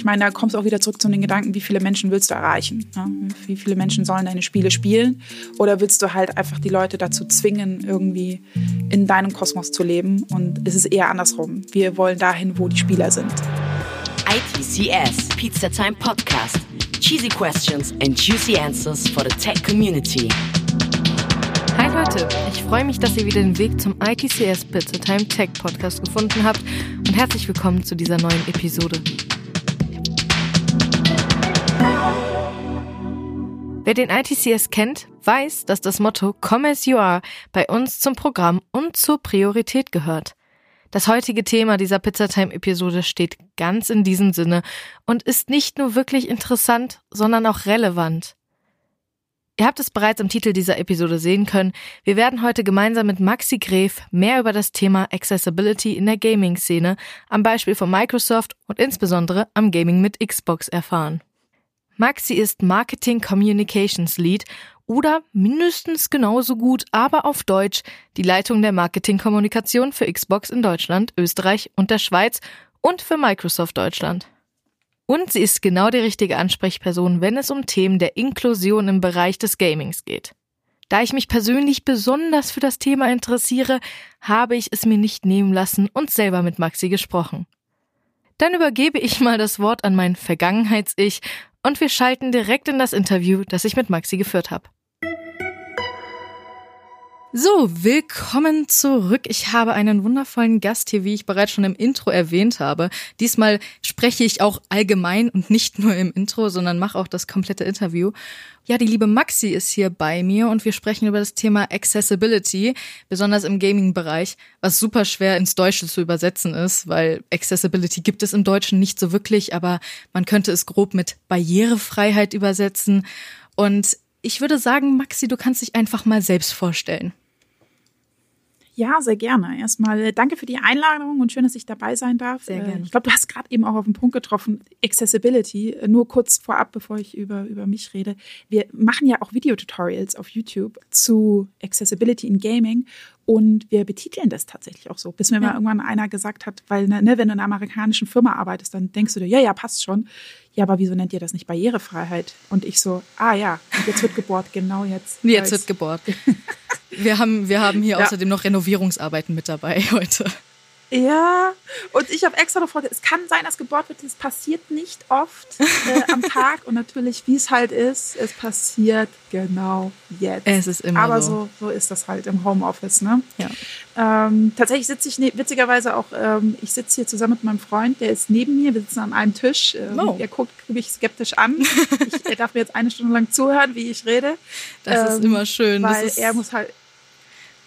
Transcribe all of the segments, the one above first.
Ich meine, da kommst du auch wieder zurück zu den Gedanken, wie viele Menschen willst du erreichen? Ne? Wie viele Menschen sollen deine Spiele spielen? Oder willst du halt einfach die Leute dazu zwingen, irgendwie in deinem Kosmos zu leben? Und es ist eher andersrum. Wir wollen dahin, wo die Spieler sind. ITCS, Pizza Time Podcast. Cheesy questions and juicy answers for the tech community. Hi Leute, ich freue mich, dass ihr wieder den Weg zum ITCS Pizza Time Tech Podcast gefunden habt und herzlich willkommen zu dieser neuen Episode. Wer den ITCS kennt, weiß, dass das Motto Come as you are bei uns zum Programm und zur Priorität gehört. Das heutige Thema dieser Pizzatime-Episode steht ganz in diesem Sinne und ist nicht nur wirklich interessant, sondern auch relevant. Ihr habt es bereits im Titel dieser Episode sehen können. Wir werden heute gemeinsam mit Maxi Gref mehr über das Thema Accessibility in der Gaming-Szene am Beispiel von Microsoft und insbesondere am Gaming mit Xbox erfahren. Maxi ist Marketing Communications Lead oder mindestens genauso gut, aber auf Deutsch, die Leitung der Marketingkommunikation für Xbox in Deutschland, Österreich und der Schweiz und für Microsoft Deutschland. Und sie ist genau die richtige Ansprechperson, wenn es um Themen der Inklusion im Bereich des Gamings geht. Da ich mich persönlich besonders für das Thema interessiere, habe ich es mir nicht nehmen lassen und selber mit Maxi gesprochen. Dann übergebe ich mal das Wort an mein Vergangenheits-Ich und wir schalten direkt in das Interview, das ich mit Maxi geführt habe. So, willkommen zurück. Ich habe einen wundervollen Gast hier, wie ich bereits schon im Intro erwähnt habe. Diesmal spreche ich auch allgemein und nicht nur im Intro, sondern mache auch das komplette Interview. Ja, die liebe Maxi ist hier bei mir und wir sprechen über das Thema Accessibility, besonders im Gaming-Bereich, was super schwer ins Deutsche zu übersetzen ist, weil Accessibility gibt es im Deutschen nicht so wirklich, aber man könnte es grob mit Barrierefreiheit übersetzen. Und ich würde sagen, Maxi, du kannst dich einfach mal selbst vorstellen. Ja, sehr gerne. Erstmal äh, danke für die Einladung und schön, dass ich dabei sein darf. Sehr gerne. Ich glaube, du hast gerade eben auch auf den Punkt getroffen, Accessibility. Äh, nur kurz vorab, bevor ich über, über mich rede. Wir machen ja auch Videotutorials auf YouTube zu Accessibility in Gaming und wir betiteln das tatsächlich auch so, bis mir ja. mal irgendwann einer gesagt hat, weil ne, ne, wenn du in einer amerikanischen Firma arbeitest, dann denkst du dir, ja, ja, passt schon. Ja, aber wieso nennt ihr das nicht Barrierefreiheit? Und ich so, ah ja, jetzt wird gebohrt, genau jetzt. Jetzt wird gebohrt. Wir haben, wir haben hier ja. außerdem noch Renovierungsarbeiten mit dabei heute. Ja, und ich habe extra noch gefragt, es kann sein, dass gebohrt wird, es passiert nicht oft äh, am Tag und natürlich, wie es halt ist, es passiert genau jetzt. Es ist immer Aber so. so, so ist das halt im Homeoffice, ne? Ja. Ähm, tatsächlich sitze ich ne, witzigerweise auch, ähm, ich sitze hier zusammen mit meinem Freund, der ist neben mir, wir sitzen an einem Tisch. Ähm, oh. Er guckt mich skeptisch an. ich, er darf mir jetzt eine Stunde lang zuhören, wie ich rede. Das ist ähm, immer schön. Weil er muss halt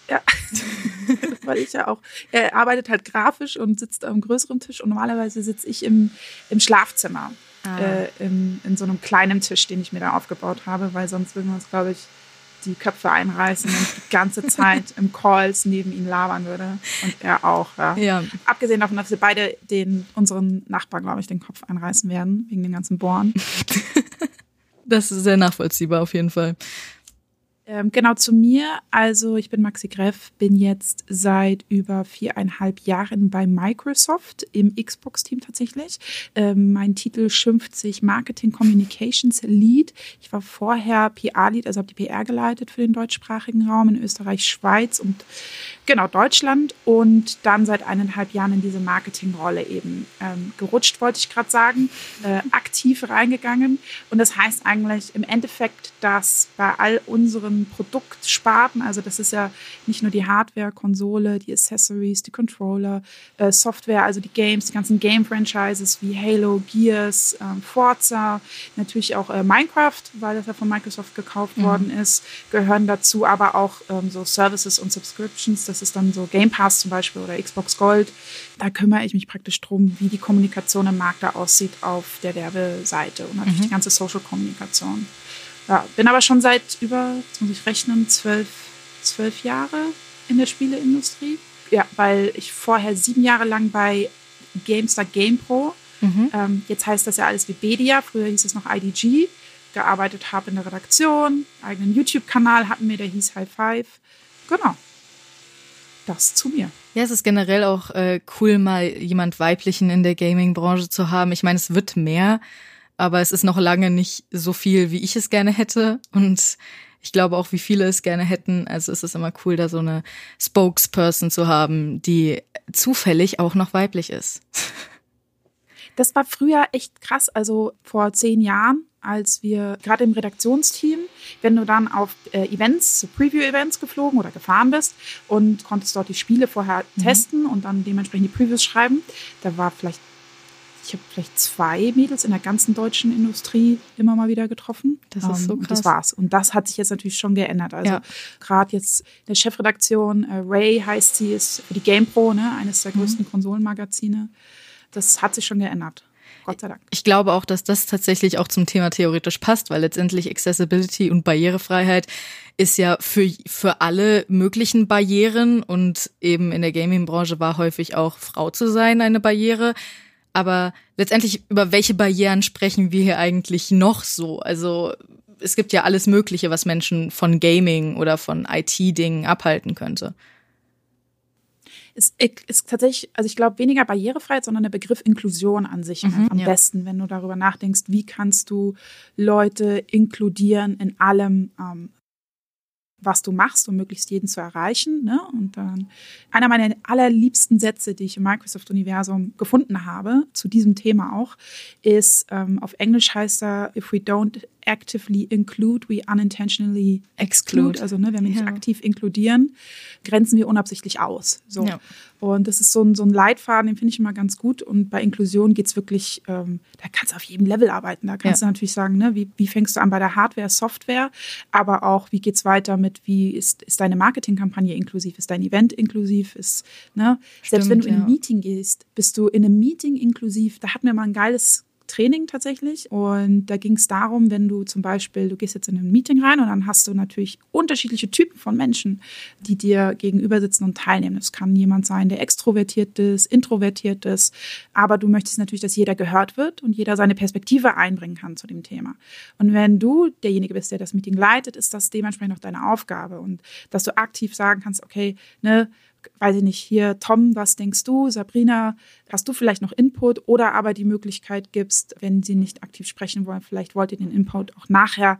ja, weil ich ja auch, er arbeitet halt grafisch und sitzt am größeren Tisch und normalerweise sitze ich im, im Schlafzimmer, ah. äh, in, in so einem kleinen Tisch, den ich mir da aufgebaut habe, weil sonst würden wir uns, glaube ich, die Köpfe einreißen und die ganze Zeit im Calls neben ihm labern würde. Und er auch. Ja. ja. Abgesehen davon, dass wir beide den, unseren Nachbarn, glaube ich, den Kopf einreißen werden, wegen den ganzen Bohren. das ist sehr nachvollziehbar auf jeden Fall. Ähm, genau zu mir. Also ich bin Maxi Greff, bin jetzt seit über viereinhalb Jahren bei Microsoft im Xbox-Team tatsächlich. Ähm, mein Titel schimpft sich Marketing Communications Lead. Ich war vorher PR-Lead, also habe die PR geleitet für den deutschsprachigen Raum in Österreich, Schweiz und genau Deutschland und dann seit eineinhalb Jahren in diese Marketingrolle eben ähm, gerutscht, wollte ich gerade sagen, äh, aktiv reingegangen. Und das heißt eigentlich im Endeffekt, dass bei all unseren unseren Produktsparten. Also das ist ja nicht nur die Hardware, Konsole, die Accessories, die Controller, äh, Software, also die Games, die ganzen Game-Franchises wie Halo, Gears, ähm, Forza, natürlich auch äh, Minecraft, weil das ja von Microsoft gekauft mhm. worden ist, gehören dazu, aber auch ähm, so Services und Subscriptions. Das ist dann so Game Pass zum Beispiel oder Xbox Gold. Da kümmere ich mich praktisch drum, wie die Kommunikation im Markt da aussieht auf der Werbeseite und natürlich mhm. die ganze Social-Kommunikation. Ja, bin aber schon seit über, jetzt muss ich rechnen, zwölf, zwölf Jahre in der Spieleindustrie. Ja, weil ich vorher sieben Jahre lang bei GameStar GamePro, mhm. ähm, jetzt heißt das ja alles wie Bedia, früher hieß es noch IDG, gearbeitet habe in der Redaktion, eigenen YouTube-Kanal hatten wir, der hieß High Five. Genau. das zu mir. Ja, es ist generell auch äh, cool, mal jemand Weiblichen in der Gaming-Branche zu haben. Ich meine, es wird mehr, aber es ist noch lange nicht so viel, wie ich es gerne hätte. Und ich glaube auch, wie viele es gerne hätten. Also es ist immer cool, da so eine Spokesperson zu haben, die zufällig auch noch weiblich ist. Das war früher echt krass. Also vor zehn Jahren, als wir gerade im Redaktionsteam, wenn du dann auf äh, Events, Preview-Events geflogen oder gefahren bist und konntest dort die Spiele vorher mhm. testen und dann dementsprechend die Previews schreiben, da war vielleicht ich habe vielleicht zwei Mädels in der ganzen deutschen Industrie immer mal wieder getroffen. Das ist so krass. Und das war's. Und das hat sich jetzt natürlich schon geändert. Also ja. gerade jetzt in der Chefredaktion, äh, Ray heißt sie, ist für die GamePro, ne, eines der mhm. größten mhm. Konsolenmagazine das hat sich schon geändert. Gott sei Dank. Ich glaube auch, dass das tatsächlich auch zum Thema theoretisch passt, weil letztendlich Accessibility und Barrierefreiheit ist ja für, für alle möglichen Barrieren und eben in der Gaming-Branche war häufig auch Frau zu sein eine Barriere. Aber letztendlich über welche Barrieren sprechen wir hier eigentlich noch so? Also es gibt ja alles Mögliche, was Menschen von Gaming oder von IT-Dingen abhalten könnte ist, ist tatsächlich, also ich glaube, weniger Barrierefreiheit, sondern der Begriff Inklusion an sich mhm, am ja. besten, wenn du darüber nachdenkst, wie kannst du Leute inkludieren in allem, ähm, was du machst, um möglichst jeden zu erreichen. Ne? Und dann einer meiner allerliebsten Sätze, die ich im Microsoft-Universum gefunden habe, zu diesem Thema auch, ist ähm, auf Englisch heißt er, if we don't actively include, we unintentionally exclude. Also ne, wenn wir nicht aktiv inkludieren, grenzen wir unabsichtlich aus. So. Ja. Und das ist so ein, so ein Leitfaden, den finde ich immer ganz gut. Und bei Inklusion geht es wirklich, ähm, da kannst du auf jedem Level arbeiten. Da kannst ja. du natürlich sagen, ne, wie, wie fängst du an bei der Hardware, Software, aber auch, wie geht es weiter mit, wie ist, ist deine Marketingkampagne inklusiv, ist dein Event inklusiv, ist, ne, Stimmt, selbst wenn du in ein Meeting gehst, bist du in einem Meeting inklusiv. Da hatten wir mal ein geiles Training tatsächlich. Und da ging es darum, wenn du zum Beispiel, du gehst jetzt in ein Meeting rein und dann hast du natürlich unterschiedliche Typen von Menschen, die dir gegenüber sitzen und teilnehmen. Es kann jemand sein, der extrovertiert ist, introvertiert ist, aber du möchtest natürlich, dass jeder gehört wird und jeder seine Perspektive einbringen kann zu dem Thema. Und wenn du derjenige bist, der das Meeting leitet, ist das dementsprechend auch deine Aufgabe und dass du aktiv sagen kannst, okay, ne, weiß ich nicht, hier, Tom, was denkst du? Sabrina, hast du vielleicht noch Input oder aber die Möglichkeit gibst, wenn sie nicht aktiv sprechen wollen, vielleicht wollt ihr den Input auch nachher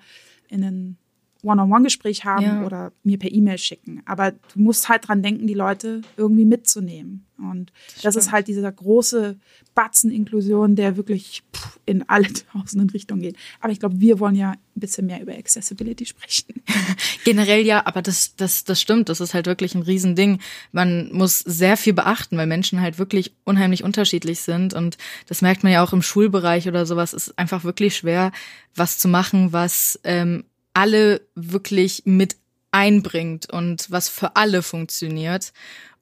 in einen One-on-One-Gespräch haben ja. oder mir per E-Mail schicken. Aber du musst halt dran denken, die Leute irgendwie mitzunehmen. Und das, das ist halt dieser große Batzen Inklusion, der wirklich in alle tausenden Richtungen geht. Aber ich glaube, wir wollen ja ein bisschen mehr über Accessibility sprechen. Generell ja, aber das, das, das stimmt. Das ist halt wirklich ein Riesending. Man muss sehr viel beachten, weil Menschen halt wirklich unheimlich unterschiedlich sind. Und das merkt man ja auch im Schulbereich oder sowas. Es ist einfach wirklich schwer, was zu machen, was ähm, alle wirklich mit einbringt und was für alle funktioniert.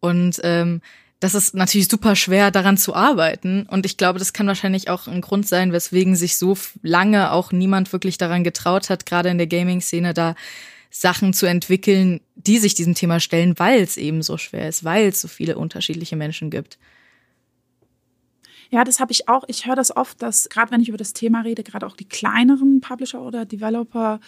Und ähm, das ist natürlich super schwer, daran zu arbeiten. Und ich glaube, das kann wahrscheinlich auch ein Grund sein, weswegen sich so lange auch niemand wirklich daran getraut hat, gerade in der Gaming-Szene da Sachen zu entwickeln, die sich diesem Thema stellen, weil es eben so schwer ist, weil es so viele unterschiedliche Menschen gibt. Ja, das habe ich auch. Ich höre das oft, dass gerade wenn ich über das Thema rede, gerade auch die kleineren Publisher oder Developer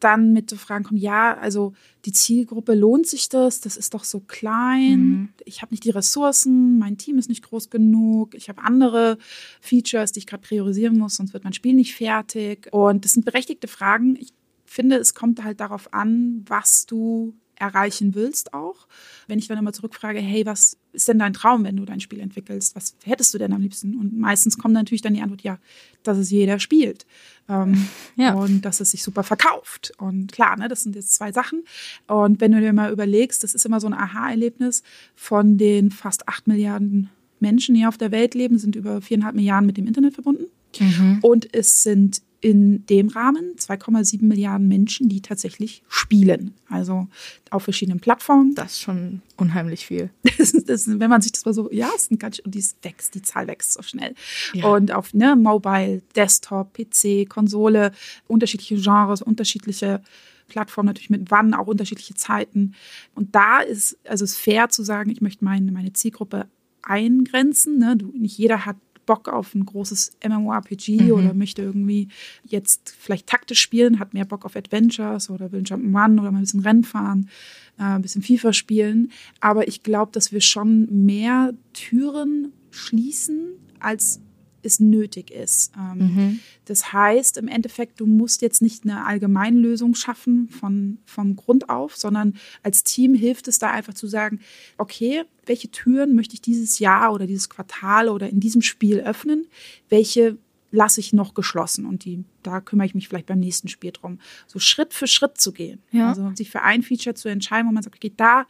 dann mit so Fragen kommen, ja, also die Zielgruppe, lohnt sich das? Das ist doch so klein. Mhm. Ich habe nicht die Ressourcen, mein Team ist nicht groß genug, ich habe andere Features, die ich gerade priorisieren muss, sonst wird mein Spiel nicht fertig. Und das sind berechtigte Fragen. Ich finde, es kommt halt darauf an, was du erreichen willst auch. Wenn ich dann immer zurückfrage, hey, was ist denn dein Traum, wenn du dein Spiel entwickelst? Was hättest du denn am liebsten? Und meistens kommt natürlich dann die Antwort, ja, dass es jeder spielt. Ähm, ja. Und dass es sich super verkauft. Und klar, ne, das sind jetzt zwei Sachen. Und wenn du dir mal überlegst, das ist immer so ein Aha-Erlebnis von den fast acht Milliarden Menschen, die auf der Welt leben, sind über viereinhalb Milliarden mit dem Internet verbunden. Mhm. Und es sind in dem Rahmen 2,7 Milliarden Menschen, die tatsächlich spielen. Also auf verschiedenen Plattformen. Das ist schon unheimlich viel. Das, das, wenn man sich das mal so, ja, es sind ganz, und die wächst, die Zahl wächst so schnell. Ja. Und auf ne, Mobile, Desktop, PC, Konsole, unterschiedliche Genres, unterschiedliche Plattformen natürlich mit wann, auch unterschiedliche Zeiten. Und da ist, also es ist fair zu sagen, ich möchte meine, meine Zielgruppe eingrenzen. Ne? Du, nicht jeder hat Bock auf ein großes MMORPG mhm. oder möchte irgendwie jetzt vielleicht taktisch spielen, hat mehr Bock auf Adventures oder will Jump'n'Run oder mal ein bisschen Rennen fahren, äh, ein bisschen FIFA spielen. Aber ich glaube, dass wir schon mehr Türen schließen, als es nötig ist. Ähm, mhm. Das heißt im Endeffekt, du musst jetzt nicht eine Allgemeinlösung schaffen von, vom Grund auf, sondern als Team hilft es da einfach zu sagen, okay, welche Türen möchte ich dieses Jahr oder dieses Quartal oder in diesem Spiel öffnen? Welche lasse ich noch geschlossen und die, da kümmere ich mich vielleicht beim nächsten Spiel drum. So Schritt für Schritt zu gehen. Ja. Also sich für ein Feature zu entscheiden, wo man sagt, okay, da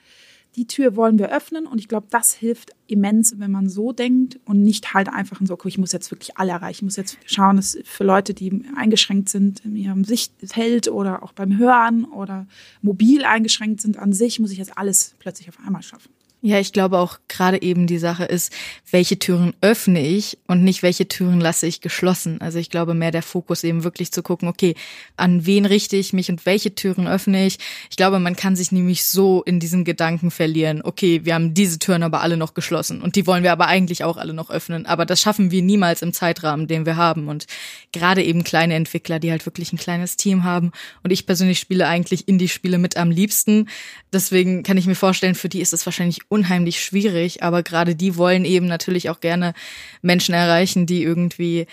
die Tür wollen wir öffnen und ich glaube, das hilft immens, wenn man so denkt und nicht halt einfach so, okay, ich muss jetzt wirklich alle erreichen, ich muss jetzt schauen, dass für Leute, die eingeschränkt sind in ihrem Sichtfeld oder auch beim Hören oder mobil eingeschränkt sind an sich, muss ich jetzt alles plötzlich auf einmal schaffen. Ja, ich glaube auch gerade eben die Sache ist, welche Türen öffne ich und nicht welche Türen lasse ich geschlossen. Also ich glaube mehr der Fokus eben wirklich zu gucken, okay, an wen richte ich mich und welche Türen öffne ich. Ich glaube, man kann sich nämlich so in diesem Gedanken verlieren, okay, wir haben diese Türen aber alle noch geschlossen und die wollen wir aber eigentlich auch alle noch öffnen. Aber das schaffen wir niemals im Zeitrahmen, den wir haben. Und gerade eben kleine Entwickler, die halt wirklich ein kleines Team haben. Und ich persönlich spiele eigentlich Indie-Spiele mit am liebsten. Deswegen kann ich mir vorstellen, für die ist es wahrscheinlich unheimlich schwierig, aber gerade die wollen eben natürlich auch gerne Menschen erreichen, die irgendwie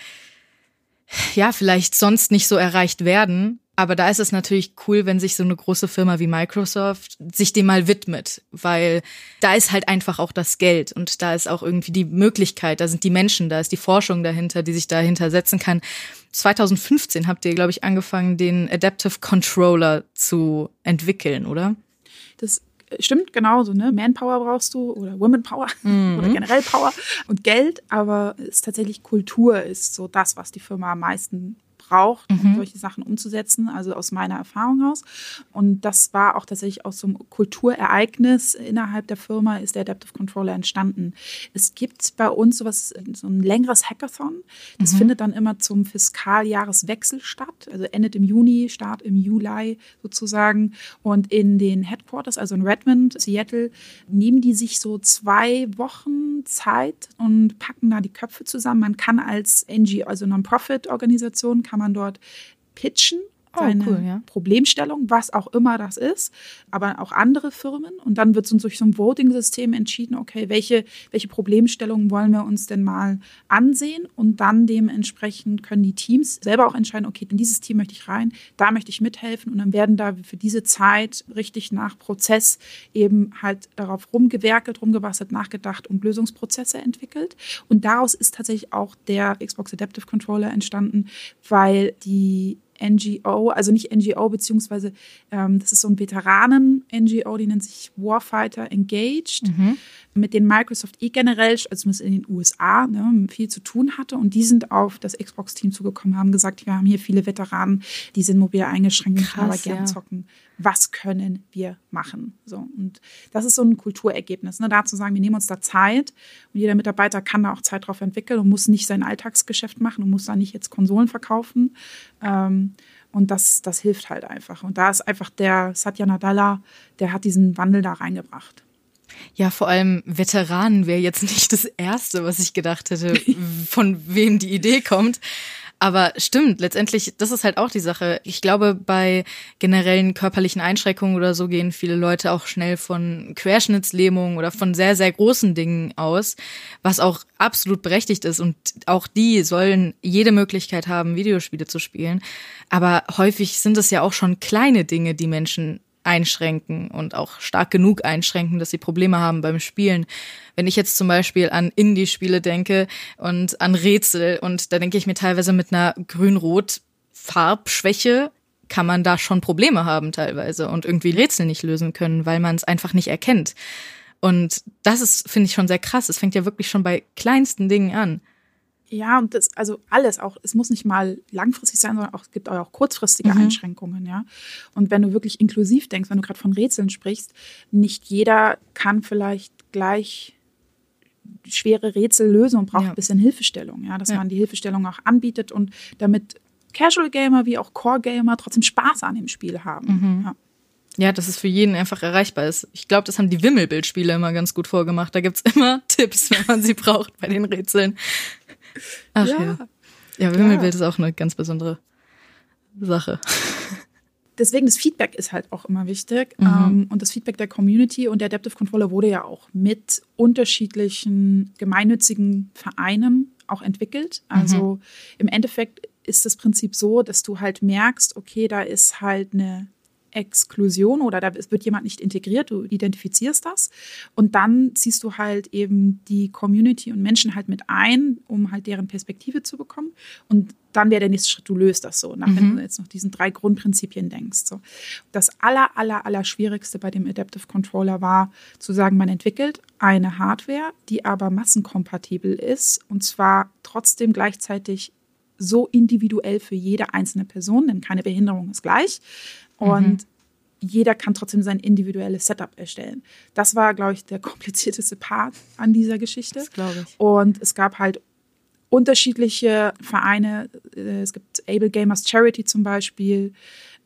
ja, vielleicht sonst nicht so erreicht werden. Aber da ist es natürlich cool, wenn sich so eine große Firma wie Microsoft sich dem mal widmet, weil da ist halt einfach auch das Geld und da ist auch irgendwie die Möglichkeit, da sind die Menschen, da ist die Forschung dahinter, die sich dahinter setzen kann. 2015 habt ihr, glaube ich, angefangen, den Adaptive Controller zu entwickeln, oder? Das stimmt genauso, ne? Manpower brauchst du oder Womenpower mhm. oder generell Power und Geld, aber es ist tatsächlich Kultur ist so das, was die Firma am meisten braucht, um mhm. solche Sachen umzusetzen, also aus meiner Erfahrung aus. Und das war auch tatsächlich aus so einem Kulturereignis innerhalb der Firma ist der Adaptive Controller entstanden. Es gibt bei uns sowas, so ein längeres Hackathon. Das mhm. findet dann immer zum Fiskaljahreswechsel statt, also endet im Juni, Start im Juli sozusagen. Und in den Headquarters, also in Redmond, Seattle, nehmen die sich so zwei Wochen Zeit und packen da die Köpfe zusammen. Man kann als NGO, also Non-Profit-Organisation, kann kann man dort pitchen seine oh, cool, ja. Problemstellung, was auch immer das ist, aber auch andere Firmen. Und dann wird so durch so ein Voting-System entschieden, okay, welche, welche Problemstellungen wollen wir uns denn mal ansehen? Und dann dementsprechend können die Teams selber auch entscheiden, okay, in dieses Team möchte ich rein, da möchte ich mithelfen. Und dann werden da für diese Zeit richtig nach Prozess eben halt darauf rumgewerkelt, rumgebastelt, nachgedacht und Lösungsprozesse entwickelt. Und daraus ist tatsächlich auch der Xbox Adaptive Controller entstanden, weil die NGO, also nicht NGO, beziehungsweise ähm, das ist so ein Veteranen-NGO, die nennt sich Warfighter Engaged, mhm. mit denen Microsoft eh generell, also zumindest in den USA, ne, viel zu tun hatte. Und die sind auf das Xbox-Team zugekommen, haben gesagt, wir haben hier viele Veteranen, die sind mobil eingeschränkt, Krass, aber gern ja. zocken was können wir machen? So, und das ist so ein Kulturergebnis. Ne? Da zu sagen, wir nehmen uns da Zeit und jeder Mitarbeiter kann da auch Zeit drauf entwickeln und muss nicht sein Alltagsgeschäft machen und muss da nicht jetzt Konsolen verkaufen. Ähm, und das, das hilft halt einfach. Und da ist einfach der Satya Nadella, der hat diesen Wandel da reingebracht. Ja, vor allem Veteranen wäre jetzt nicht das Erste, was ich gedacht hätte, von wem die Idee kommt. Aber stimmt, letztendlich, das ist halt auch die Sache. Ich glaube, bei generellen körperlichen Einschränkungen oder so gehen viele Leute auch schnell von Querschnittslähmung oder von sehr, sehr großen Dingen aus, was auch absolut berechtigt ist. Und auch die sollen jede Möglichkeit haben, Videospiele zu spielen. Aber häufig sind es ja auch schon kleine Dinge, die Menschen einschränken und auch stark genug einschränken, dass sie Probleme haben beim Spielen. Wenn ich jetzt zum Beispiel an Indie-Spiele denke und an Rätsel und da denke ich mir teilweise mit einer grün-rot Farbschwäche kann man da schon Probleme haben teilweise und irgendwie Rätsel nicht lösen können, weil man es einfach nicht erkennt. Und das ist, finde ich, schon sehr krass. Es fängt ja wirklich schon bei kleinsten Dingen an. Ja, und das, also alles auch, es muss nicht mal langfristig sein, sondern auch, es gibt auch kurzfristige mhm. Einschränkungen, ja. Und wenn du wirklich inklusiv denkst, wenn du gerade von Rätseln sprichst, nicht jeder kann vielleicht gleich schwere Rätsel lösen und braucht ja. ein bisschen Hilfestellung, ja, dass ja. man die Hilfestellung auch anbietet und damit Casual Gamer wie auch Core Gamer trotzdem Spaß an dem Spiel haben. Mhm. Ja. Ja, dass es für jeden einfach erreichbar ist. Ich glaube, das haben die Wimmelbildspiele immer ganz gut vorgemacht. Da gibt's immer Tipps, wenn man sie braucht bei den Rätseln. Ach ja. Ja, ja Wimmelbild ja. ist auch eine ganz besondere Sache. Deswegen das Feedback ist halt auch immer wichtig mhm. ähm, und das Feedback der Community und der Adaptive Controller wurde ja auch mit unterschiedlichen gemeinnützigen Vereinen auch entwickelt. Also mhm. im Endeffekt ist das Prinzip so, dass du halt merkst, okay, da ist halt eine Exklusion oder da wird jemand nicht integriert, du identifizierst das und dann ziehst du halt eben die Community und Menschen halt mit ein, um halt deren Perspektive zu bekommen und dann wäre der nächste Schritt, du löst das so, nach, wenn mhm. du jetzt noch diesen drei Grundprinzipien denkst. So. Das aller, aller, aller Schwierigste bei dem Adaptive Controller war zu sagen, man entwickelt eine Hardware, die aber massenkompatibel ist und zwar trotzdem gleichzeitig so individuell für jede einzelne Person, denn keine Behinderung ist gleich, und mhm. jeder kann trotzdem sein individuelles Setup erstellen. Das war, glaube ich, der komplizierteste Part an dieser Geschichte. Das glaube ich. Und es gab halt unterschiedliche Vereine. Äh, es gibt Able Gamers Charity zum Beispiel,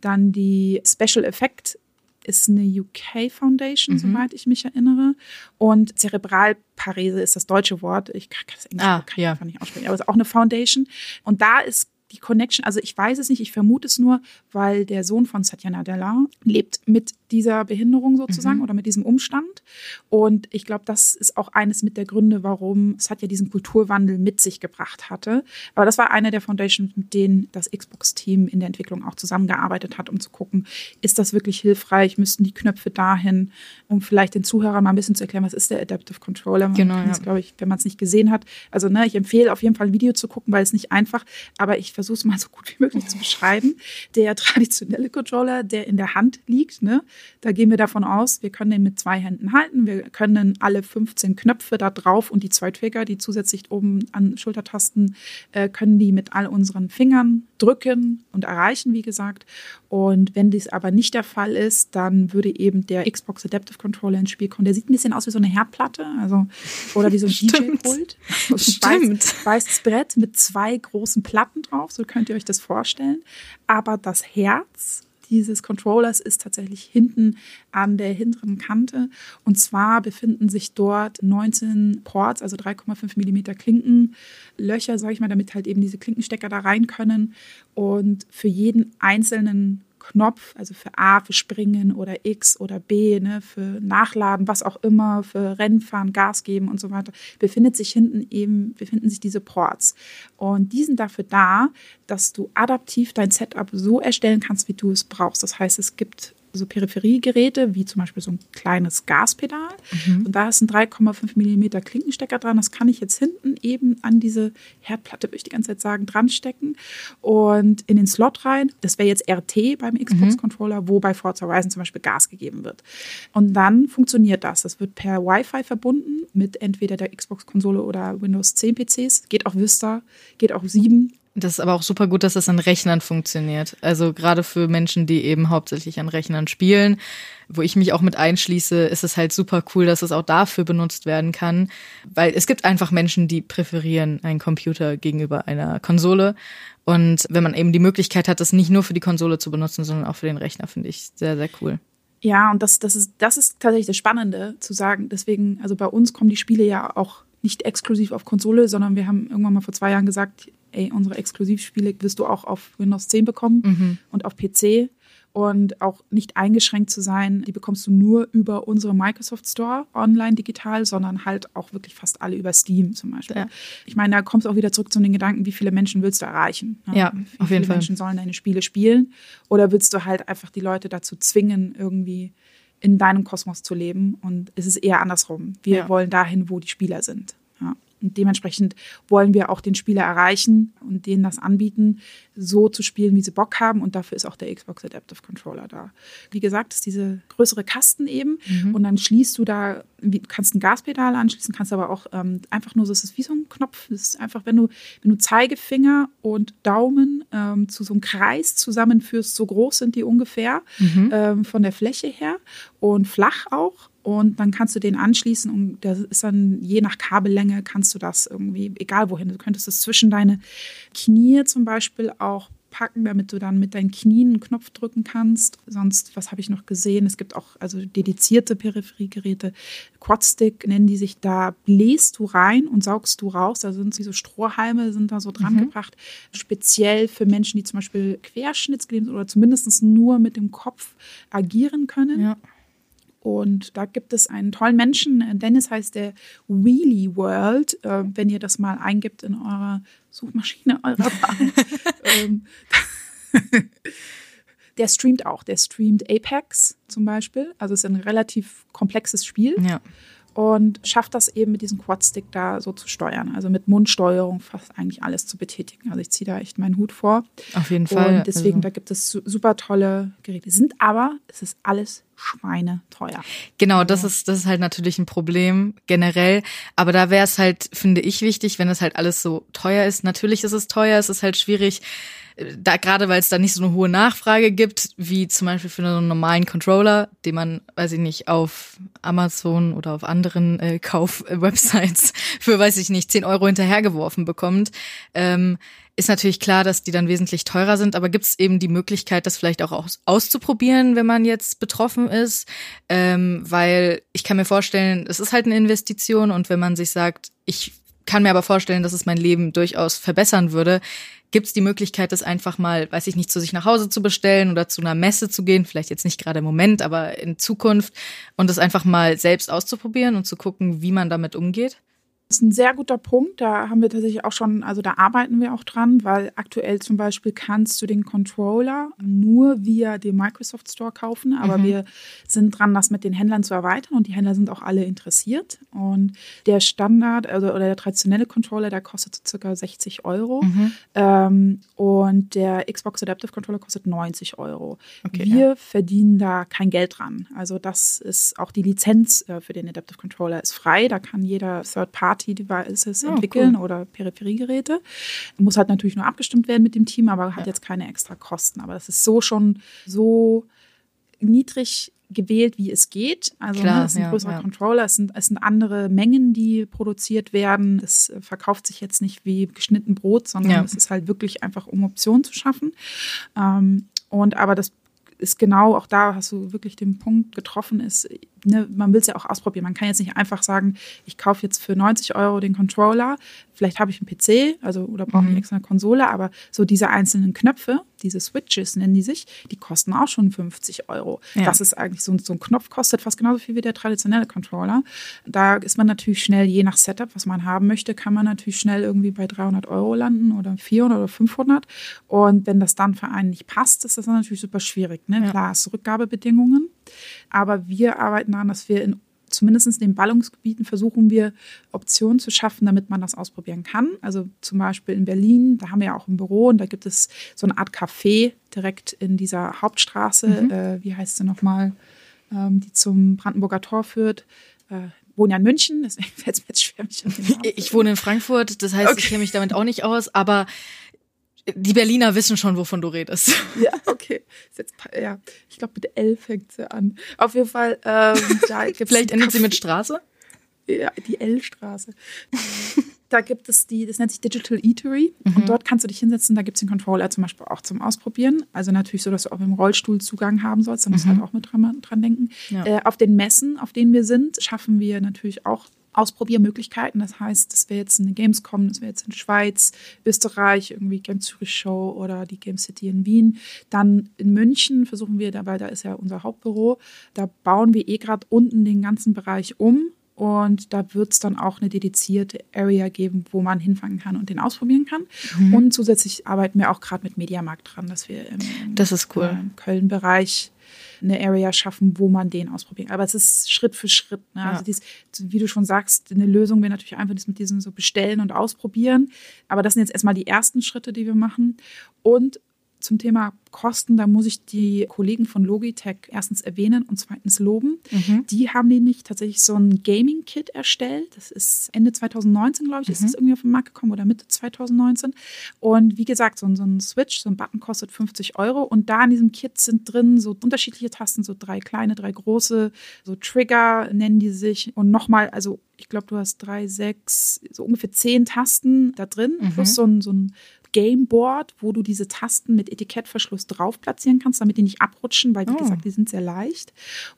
dann die Special Effect ist eine UK Foundation, mhm. soweit ich mich erinnere. Und Zerebralparese ist das deutsche Wort. Ich kann das Englisch ah, ja. nicht aussprechen, aber es ist auch eine Foundation. Und da ist die Connection, also ich weiß es nicht, ich vermute es nur, weil der Sohn von Satya Nadella lebt mit dieser Behinderung sozusagen mhm. oder mit diesem Umstand. Und ich glaube, das ist auch eines mit der Gründe, warum Satya diesen Kulturwandel mit sich gebracht hatte. Aber das war eine der Foundations, mit denen das Xbox-Team in der Entwicklung auch zusammengearbeitet hat, um zu gucken, ist das wirklich hilfreich? Müssten die Knöpfe dahin, um vielleicht den Zuhörern mal ein bisschen zu erklären, was ist der Adaptive Controller? Man genau, ja. glaube ich, wenn man es nicht gesehen hat. Also, ne, ich empfehle auf jeden Fall ein Video zu gucken, weil es nicht einfach, aber ich versuche es mal so gut wie möglich zu beschreiben. Der traditionelle Controller, der in der Hand liegt, ne, da gehen wir davon aus, wir können den mit zwei Händen halten. Wir können alle 15 Knöpfe da drauf und die zwei Trigger, die zusätzlich oben an Schultertasten, äh, können die mit all unseren Fingern drücken und erreichen, wie gesagt. Und wenn dies aber nicht der Fall ist, dann würde eben der Xbox Adaptive Controller ins Spiel kommen. Der sieht ein bisschen aus wie so eine Herdplatte, also oder wie so ein DJ-Pult. Stimmt. Weiß, weißes Brett mit zwei großen Platten drauf, so könnt ihr euch das vorstellen. Aber das Herz dieses Controllers ist tatsächlich hinten an der hinteren Kante. Und zwar befinden sich dort 19 Ports, also 3,5 Millimeter Klinkenlöcher, sage ich mal, damit halt eben diese Klinkenstecker da rein können. Und für jeden einzelnen Knopf, also für A für Springen oder X oder B, ne, für Nachladen, was auch immer, für Rennfahren, Gas geben und so weiter, befindet sich hinten eben, befinden sich diese Ports. Und die sind dafür da, dass du adaptiv dein Setup so erstellen kannst, wie du es brauchst. Das heißt, es gibt so Peripheriegeräte, wie zum Beispiel so ein kleines Gaspedal. Mhm. Und da ist ein 3,5 mm Klinkenstecker dran. Das kann ich jetzt hinten eben an diese Herdplatte, würde ich die ganze Zeit sagen, dran stecken und in den Slot rein. Das wäre jetzt RT beim Xbox-Controller, mhm. wo bei Forza Horizon zum Beispiel Gas gegeben wird. Und dann funktioniert das. Das wird per Wi-Fi verbunden mit entweder der Xbox-Konsole oder Windows 10 PCs. Geht auch Vista, geht auch 7 das ist aber auch super gut, dass das an Rechnern funktioniert. Also gerade für Menschen, die eben hauptsächlich an Rechnern spielen, wo ich mich auch mit einschließe, ist es halt super cool, dass es auch dafür benutzt werden kann. Weil es gibt einfach Menschen, die präferieren einen Computer gegenüber einer Konsole. Und wenn man eben die Möglichkeit hat, das nicht nur für die Konsole zu benutzen, sondern auch für den Rechner, finde ich sehr, sehr cool. Ja, und das, das, ist, das ist tatsächlich das Spannende zu sagen. Deswegen, also bei uns kommen die Spiele ja auch nicht exklusiv auf Konsole, sondern wir haben irgendwann mal vor zwei Jahren gesagt, ey, unsere Exklusivspiele wirst du auch auf Windows 10 bekommen mhm. und auf PC und auch nicht eingeschränkt zu sein. Die bekommst du nur über unsere Microsoft Store online digital, sondern halt auch wirklich fast alle über Steam zum Beispiel. Ja. Ich meine, da kommst du auch wieder zurück zu den Gedanken, wie viele Menschen willst du erreichen? Ne? Ja, wie auf jeden Fall. Menschen sollen deine Spiele spielen? Oder willst du halt einfach die Leute dazu zwingen, irgendwie in deinem Kosmos zu leben? Und es ist eher andersrum. Wir ja. wollen dahin, wo die Spieler sind. Ja. Und dementsprechend wollen wir auch den Spieler erreichen und denen das anbieten, so zu spielen, wie sie Bock haben. Und dafür ist auch der Xbox Adaptive Controller da. Wie gesagt, ist diese größere Kasten eben. Mhm. Und dann schließt du da, du kannst ein Gaspedal anschließen, kannst aber auch ähm, einfach nur, so ist es wie so ein Knopf. Das ist einfach, wenn du, wenn du Zeigefinger und Daumen ähm, zu so einem Kreis zusammenführst, so groß sind die ungefähr mhm. ähm, von der Fläche her und flach auch und dann kannst du den anschließen und das ist dann je nach Kabellänge kannst du das irgendwie, egal wohin, du könntest es zwischen deine Knie zum Beispiel auch packen, damit du dann mit deinen Knien einen Knopf drücken kannst. Sonst, was habe ich noch gesehen? Es gibt auch also dedizierte Peripheriegeräte. Quadstick nennen die sich. Da bläst du rein und saugst du raus. Da sind diese Strohhalme, sind da so dran mhm. gebracht. Speziell für Menschen, die zum Beispiel querschnittsgelähmt oder zumindest nur mit dem Kopf agieren können. Ja. Und da gibt es einen tollen Menschen, Dennis heißt der Wheelie World. Äh, wenn ihr das mal eingibt in eurer Suchmaschine eurer Wahl. ähm, der streamt auch. Der streamt Apex zum Beispiel. Also es ist ein relativ komplexes Spiel. Ja und schafft das eben mit diesem Quadstick da so zu steuern. Also mit Mundsteuerung fast eigentlich alles zu betätigen. Also ich ziehe da echt meinen Hut vor. Auf jeden Fall. Und deswegen, also. da gibt es super tolle Geräte. Sind aber, es ist alles schweineteuer. Genau, das ist, das ist halt natürlich ein Problem generell. Aber da wäre es halt, finde ich, wichtig, wenn es halt alles so teuer ist. Natürlich ist es teuer, es ist halt schwierig, da gerade weil es da nicht so eine hohe Nachfrage gibt, wie zum Beispiel für einen normalen Controller, den man, weiß ich nicht, auf Amazon oder auf anderen äh, Kauf-Websites für, weiß ich nicht, 10 Euro hinterhergeworfen bekommt, ähm, ist natürlich klar, dass die dann wesentlich teurer sind, aber gibt es eben die Möglichkeit, das vielleicht auch aus auszuprobieren, wenn man jetzt betroffen ist, ähm, weil ich kann mir vorstellen, es ist halt eine Investition und wenn man sich sagt, ich kann mir aber vorstellen, dass es mein Leben durchaus verbessern würde, Gibt es die Möglichkeit, das einfach mal, weiß ich nicht, zu sich nach Hause zu bestellen oder zu einer Messe zu gehen? Vielleicht jetzt nicht gerade im Moment, aber in Zukunft und das einfach mal selbst auszuprobieren und zu gucken, wie man damit umgeht? Das ist ein sehr guter Punkt. Da haben wir tatsächlich auch schon, also da arbeiten wir auch dran, weil aktuell zum Beispiel kannst du den Controller nur via dem Microsoft Store kaufen, aber mhm. wir sind dran, das mit den Händlern zu erweitern und die Händler sind auch alle interessiert. Und der Standard, also oder der traditionelle Controller, der kostet so circa 60 Euro. Mhm. Ähm, und der Xbox Adaptive Controller kostet 90 Euro. Okay, wir ja. verdienen da kein Geld dran. Also das ist auch die Lizenz äh, für den Adaptive Controller ist frei. Da kann jeder Third Party IoT-Devices oh, entwickeln cool. oder Peripheriegeräte. Muss halt natürlich nur abgestimmt werden mit dem Team, aber hat ja. jetzt keine extra Kosten. Aber das ist so schon so niedrig gewählt, wie es geht. Also Klar, ne, es ist ein größerer ja. Controller, es sind, es sind andere Mengen, die produziert werden. Es verkauft sich jetzt nicht wie geschnitten Brot, sondern ja. es ist halt wirklich einfach, um Optionen zu schaffen. Ähm, und aber das ist genau, auch da hast du wirklich den Punkt getroffen, ist, ne, man will es ja auch ausprobieren. Man kann jetzt nicht einfach sagen, ich kaufe jetzt für 90 Euro den Controller, vielleicht habe ich einen PC, also oder brauche mhm. extra eine Konsole, aber so diese einzelnen Knöpfe, diese Switches nennen die sich, die kosten auch schon 50 Euro. Ja. Das ist eigentlich so, so ein Knopf kostet fast genauso viel wie der traditionelle Controller. Da ist man natürlich schnell, je nach Setup, was man haben möchte, kann man natürlich schnell irgendwie bei 300 Euro landen oder 400 oder 500. Und wenn das dann für einen nicht passt, ist das dann natürlich super schwierig. Ne? Ja. Klar, es Rückgabebedingungen. Aber wir arbeiten daran, dass wir in zumindest in den Ballungsgebieten versuchen wir Optionen zu schaffen, damit man das ausprobieren kann. Also zum Beispiel in Berlin, da haben wir ja auch ein Büro und da gibt es so eine Art Café direkt in dieser Hauptstraße. Mhm. Äh, wie heißt sie nochmal? Ähm, die zum Brandenburger Tor führt. Äh, wohne ja in München, deswegen fällt es mir jetzt schwer, mich an den Ich wohne in Frankfurt, das heißt, okay. ich kenne mich damit auch nicht aus, aber die Berliner wissen schon, wovon du redest. Ja, okay. Jetzt, ja, ich glaube, mit L fängt sie an. Auf jeden Fall. Ähm, da gibt's Vielleicht endet sie mit Straße? Ja, die L-Straße. da gibt es die, das nennt sich Digital Eatery. Mhm. Und dort kannst du dich hinsetzen. Da gibt es den Controller zum Beispiel auch zum Ausprobieren. Also natürlich so, dass du auch im Rollstuhl Zugang haben sollst. Da musst du mhm. halt auch mit dran, dran denken. Ja. Äh, auf den Messen, auf denen wir sind, schaffen wir natürlich auch Ausprobiermöglichkeiten. Das heißt, das wäre jetzt eine Gamescom, das wäre jetzt in Schweiz, Österreich, irgendwie Game Zürich Show oder die Game City in Wien. Dann in München versuchen wir dabei, da ist ja unser Hauptbüro, da bauen wir eh gerade unten den ganzen Bereich um. Und da wird es dann auch eine dedizierte Area geben, wo man hinfangen kann und den ausprobieren kann. Mhm. Und zusätzlich arbeiten wir auch gerade mit Mediamarkt dran, dass wir im, das ist cool. Äh, Köln-Bereich eine Area schaffen, wo man den ausprobiert. Aber es ist Schritt für Schritt. Ne? Also ja. dies, wie du schon sagst, eine Lösung wäre natürlich einfach das mit diesem so bestellen und ausprobieren. Aber das sind jetzt erstmal die ersten Schritte, die wir machen. Und zum Thema Kosten, da muss ich die Kollegen von Logitech erstens erwähnen und zweitens loben. Mhm. Die haben nämlich tatsächlich so ein Gaming-Kit erstellt. Das ist Ende 2019, glaube ich, mhm. ist das irgendwie auf den Markt gekommen oder Mitte 2019. Und wie gesagt, so, so ein Switch, so ein Button kostet 50 Euro. Und da in diesem Kit sind drin so unterschiedliche Tasten, so drei kleine, drei große, so Trigger nennen die sich. Und nochmal, also ich glaube, du hast drei, sechs, so ungefähr zehn Tasten da drin, mhm. plus so ein, so ein Gameboard, wo du diese Tasten mit Etikettverschluss drauf platzieren kannst, damit die nicht abrutschen, weil wie Oh. gesagt, die sind sehr leicht.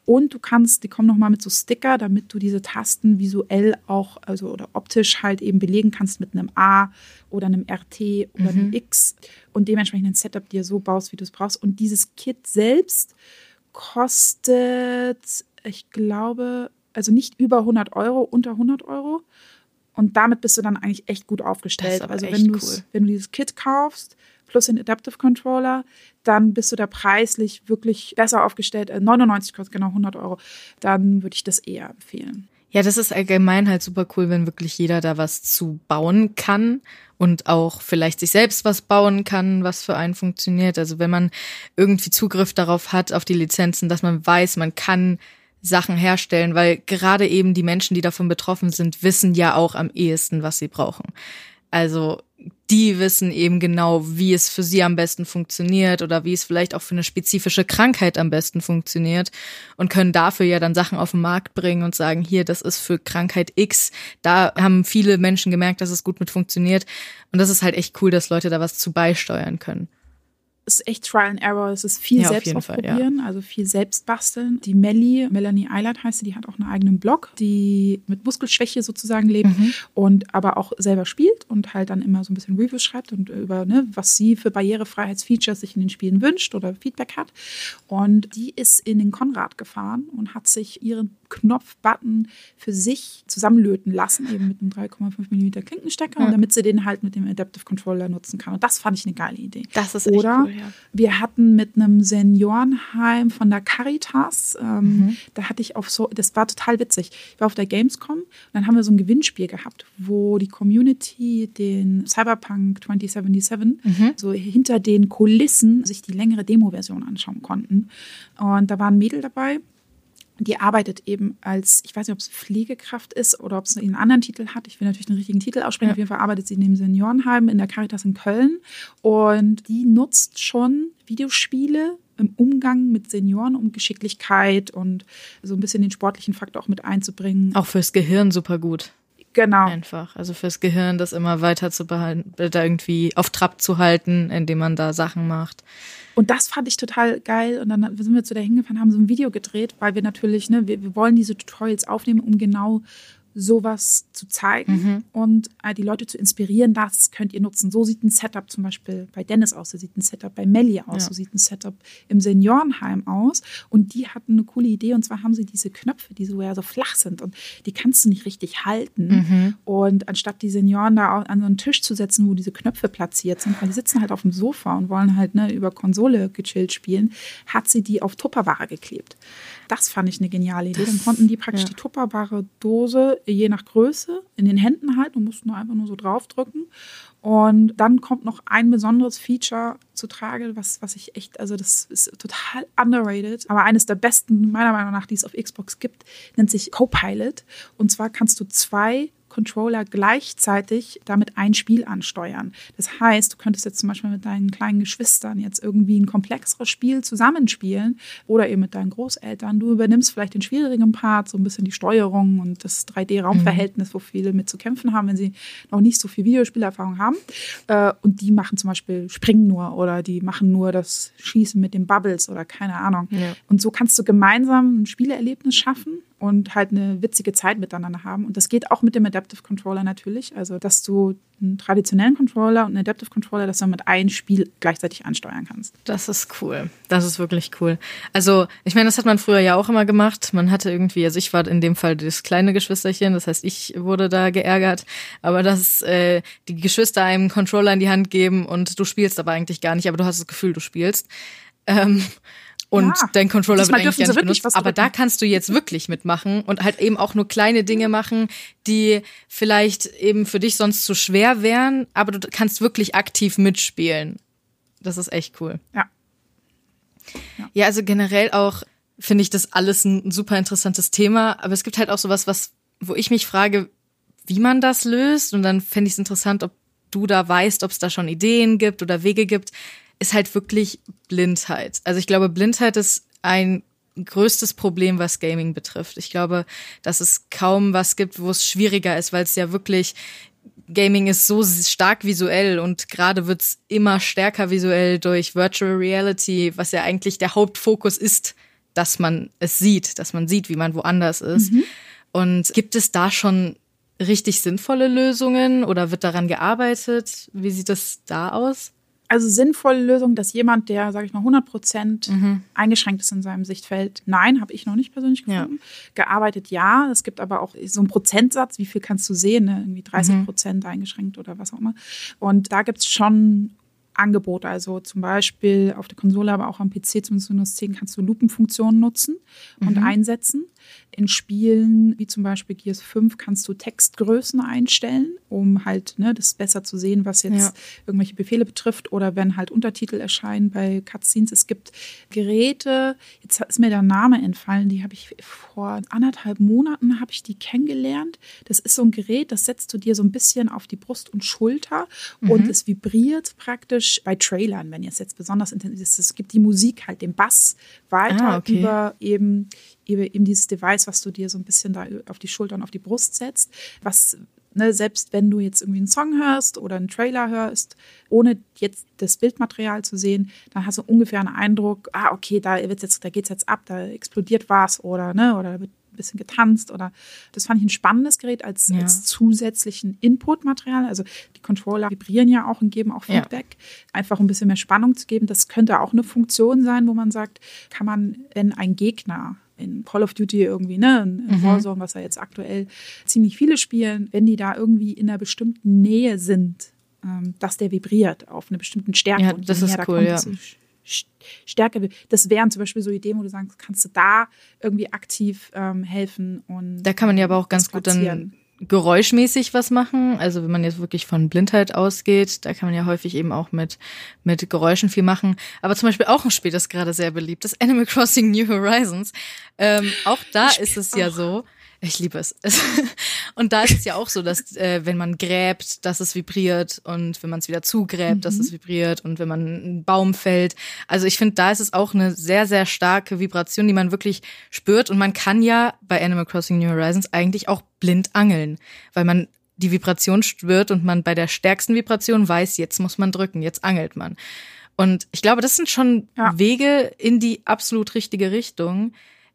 Und du kannst, die kommen nochmal mit so Sticker, damit du diese Tasten visuell auch, also oder optisch halt eben belegen kannst mit einem A oder einem RT oder einem X und dementsprechend ein Setup dir so baust, wie du es brauchst. Und dieses Kit selbst kostet, ich glaube, also nicht über 100 Euro, unter 100 Euro. Und damit bist du dann eigentlich echt gut aufgestellt. Also wenn, du cool. wenn du dieses Kit kaufst, plus den Adaptive Controller, dann bist du da preislich wirklich besser aufgestellt. Äh, 99 kostet genau 100 Euro. Dann würde ich das eher empfehlen. Ja, das ist allgemein halt super cool, wenn wirklich jeder da was zu bauen kann und auch vielleicht sich selbst was bauen kann, was für einen funktioniert. Also wenn man irgendwie Zugriff darauf hat, auf die Lizenzen, dass man weiß, man kann Sachen herstellen, weil gerade eben die Menschen, die davon betroffen sind, wissen ja auch am ehesten, was sie brauchen. Also die wissen eben genau, wie es für sie am besten funktioniert oder wie es vielleicht auch für eine spezifische Krankheit am besten funktioniert und können dafür ja dann Sachen auf den Markt bringen und sagen, hier, das ist für Krankheit X. Da haben viele Menschen gemerkt, dass es gut mit funktioniert. Und das ist halt echt cool, dass Leute da was zu beisteuern können. Ist echt Trial and Error. Es ist viel Ja, selbst ausprobieren, also viel selbst basteln. Die Melly, Melanie Eilert heißt sie, die hat auch einen eigenen Blog, die mit Muskelschwäche sozusagen lebt Mhm. und aber auch selber spielt und halt dann immer so ein bisschen Reviews schreibt und über, ne, was sie für Barrierefreiheitsfeatures sich in den Spielen wünscht oder Feedback hat. Und die ist in den Konrad gefahren und hat sich ihren Knopfbutton für sich zusammenlöten lassen, eben mit einem 3,5 mm Klinkenstecker, Ja. und damit sie den halt mit dem Adaptive Controller nutzen kann. Und das fand ich eine geile Idee. Das ist Oder echt cool, ja. wir hatten mit einem Seniorenheim von der Caritas, ähm, da hatte ich auf so, das war total witzig. Ich war auf der Gamescom und dann haben wir so ein Gewinnspiel gehabt, wo die Community den Cyberpunk 2077 so hinter den Kulissen sich die längere Demo-Version anschauen konnten. Und da war ein Mädel dabei, die arbeitet eben als, ich weiß nicht, ob es Pflegekraft ist oder ob es einen anderen Titel hat. Ich will natürlich den richtigen Titel aussprechen. Ja. Auf jeden Fall arbeitet sie in dem Seniorenheim in der Caritas in Köln. Und die nutzt schon Videospiele im Umgang mit Senioren, um Geschicklichkeit und so ein bisschen den sportlichen Faktor auch mit einzubringen. Auch fürs Gehirn super gut. Genau. Einfach. Also fürs Gehirn, das immer weiter zu behalten, da irgendwie auf Trab zu halten, indem man da Sachen macht. Und das fand ich total geil. Und dann sind wir zu der hingefahren, haben so ein Video gedreht, weil wir natürlich, ne, wir, wir wollen diese Tutorials aufnehmen, um genau sowas zu zeigen und äh, die Leute zu inspirieren, das könnt ihr nutzen. So sieht ein Setup zum Beispiel bei Dennis aus, so sieht ein Setup bei Melly aus, Ja. so sieht ein Setup im Seniorenheim aus. Und die hatten eine coole Idee und zwar haben sie diese Knöpfe, die so ja so flach sind und die kannst du nicht richtig halten. Und anstatt die Senioren da an so einen Tisch zu setzen, wo diese Knöpfe platziert sind, weil die sitzen halt auf dem Sofa und wollen halt ne, über Konsole gechillt spielen, hat sie die auf Tupperware geklebt. Das fand ich eine geniale Idee. Dann konnten die praktisch ja. die Tupperware-Dose je nach Größe in den Händen halten und mussten nur einfach nur so draufdrücken. Und dann kommt noch ein besonderes Feature zu Trage, was, was ich echt, also das ist total underrated, aber eines der besten, meiner Meinung nach, die es auf Xbox gibt, nennt sich Copilot. Und zwar kannst du zwei Controller gleichzeitig damit ein Spiel ansteuern. Das heißt, du könntest jetzt zum Beispiel mit deinen kleinen Geschwistern jetzt irgendwie ein komplexeres Spiel zusammenspielen oder eben mit deinen Großeltern. Du übernimmst vielleicht den schwierigen Part, so ein bisschen die Steuerung und das 3D-Raumverhältnis, wo viele mit zu kämpfen haben, wenn sie noch nicht so viel Videospielerfahrung haben. Äh, Und die machen zum Beispiel Springen nur oder die machen nur das Schießen mit den Bubbles oder keine Ahnung. Ja. Und so kannst du gemeinsam ein Spieleerlebnis schaffen und halt eine witzige Zeit miteinander haben. Und das geht auch mit dem Adaptive Controller natürlich. Also, dass du einen traditionellen Controller und einen Adaptive Controller, dass du mit einem Spiel gleichzeitig ansteuern kannst. Das ist cool. Das ist wirklich cool. Also, ich meine, das hat man früher ja auch immer gemacht. Man hatte irgendwie, also ich war in dem Fall das kleine Geschwisterchen, das heißt, ich wurde da geärgert. Aber dass äh, die Geschwister einem Controller in die Hand geben und du spielst aber eigentlich gar nicht, aber du hast das Gefühl, du spielst. Ähm, und Ja. dein Controller Diesmal wird eigentlich gar nicht benutzt. Aber da kannst du jetzt wirklich mitmachen und halt eben auch nur kleine Dinge machen, die vielleicht eben für dich sonst zu schwer wären, aber du kannst wirklich aktiv mitspielen. Das ist echt cool. Ja. Ja, also generell auch finde ich das alles ein super interessantes Thema, aber es gibt halt auch sowas, was, wo ich mich frage, wie man das löst und dann fände ich es interessant, ob du da weißt, ob es da schon Ideen gibt oder Wege gibt, ist halt wirklich Blindheit. Also ich glaube, Blindheit ist ein größtes Problem, was Gaming betrifft. Ich glaube, dass es kaum was gibt, wo es schwieriger ist, weil es ja wirklich Gaming ist so stark visuell und gerade wird's immer stärker visuell durch Virtual Reality, was ja eigentlich der Hauptfokus ist, dass man es sieht, dass man sieht, wie man woanders ist. Mhm. Und gibt es da schon richtig sinnvolle Lösungen oder wird daran gearbeitet? Wie sieht das da aus? Also sinnvolle Lösung, dass jemand, der, sage ich mal, 100 Prozent mhm. eingeschränkt ist in seinem Sichtfeld, nein, habe ich noch nicht persönlich gefunden. Ja. Gearbeitet, ja. Es gibt aber auch so einen Prozentsatz, wie viel kannst du sehen, ne? irgendwie 30 Prozent mhm. eingeschränkt oder was auch immer. Und da gibt es schon Angebote. Also zum Beispiel auf der Konsole, aber auch am PC, zumindest Windows 10, kannst du Lupenfunktionen nutzen und mhm. einsetzen. In Spielen wie zum Beispiel Gears 5 kannst du Textgrößen einstellen, um halt ne, das besser zu sehen, was jetzt ja. irgendwelche Befehle betrifft oder wenn halt Untertitel erscheinen bei Cutscenes. Es gibt Geräte, jetzt ist mir der Name entfallen, die habe ich vor anderthalb Monaten habe ich die kennengelernt. Das ist so ein Gerät, das setzt du dir so ein bisschen auf die Brust und Schulter mhm. und es vibriert praktisch bei Trailern, wenn es jetzt besonders intensiv ist. Es gibt die Musik halt, den Bass weiter ah, okay. über eben eben dieses Device, was du dir so ein bisschen da auf die Schulter und auf die Brust setzt, was Ne, selbst wenn du jetzt irgendwie einen Song hörst oder einen Trailer hörst, ohne jetzt das Bildmaterial zu sehen, dann hast du ungefähr einen Eindruck, ah, okay, da wird's jetzt, da geht's jetzt ab, da explodiert was oder, ne, oder wird ein bisschen getanzt oder das fand ich ein spannendes Gerät als, ja. als zusätzlichen Inputmaterial. Also die Controller vibrieren ja auch und geben auch Feedback, ja. einfach um ein bisschen mehr Spannung zu geben. Das könnte auch eine Funktion sein, wo man sagt, kann man, wenn ein Gegner in Call of Duty irgendwie, ne, in mhm. Warzone, was ja jetzt aktuell ziemlich viele spielen, wenn die da irgendwie in einer bestimmten Nähe sind, ähm, dass der vibriert auf eine bestimmte Stärke. Ja, das ist cool, ja. Stärke. Das wären zum Beispiel so Ideen, wo du sagst, kannst du da irgendwie aktiv ähm, helfen und. Da kann man ja aber auch ganz gut dann geräuschmäßig was machen. Also wenn man jetzt wirklich von Blindheit ausgeht, da kann man ja häufig eben auch mit, mit Geräuschen viel machen. Aber zum Beispiel auch ein Spiel, das gerade sehr beliebt ist, Animal Crossing New Horizons. Ähm, auch da ist es ja so, ich liebe es. und da ist es ja auch so, dass äh, wenn man gräbt, dass es vibriert und wenn man es wieder zugräbt, mhm. dass es vibriert und wenn man einen Baum fällt. Also ich finde, da ist es auch eine sehr, sehr starke Vibration, die man wirklich spürt. Und man kann ja bei Animal Crossing New Horizons eigentlich auch blind angeln, weil man die Vibration spürt und man bei der stärksten Vibration weiß, jetzt muss man drücken, jetzt angelt man. Und ich glaube, das sind schon ja. Wege in die absolut richtige Richtung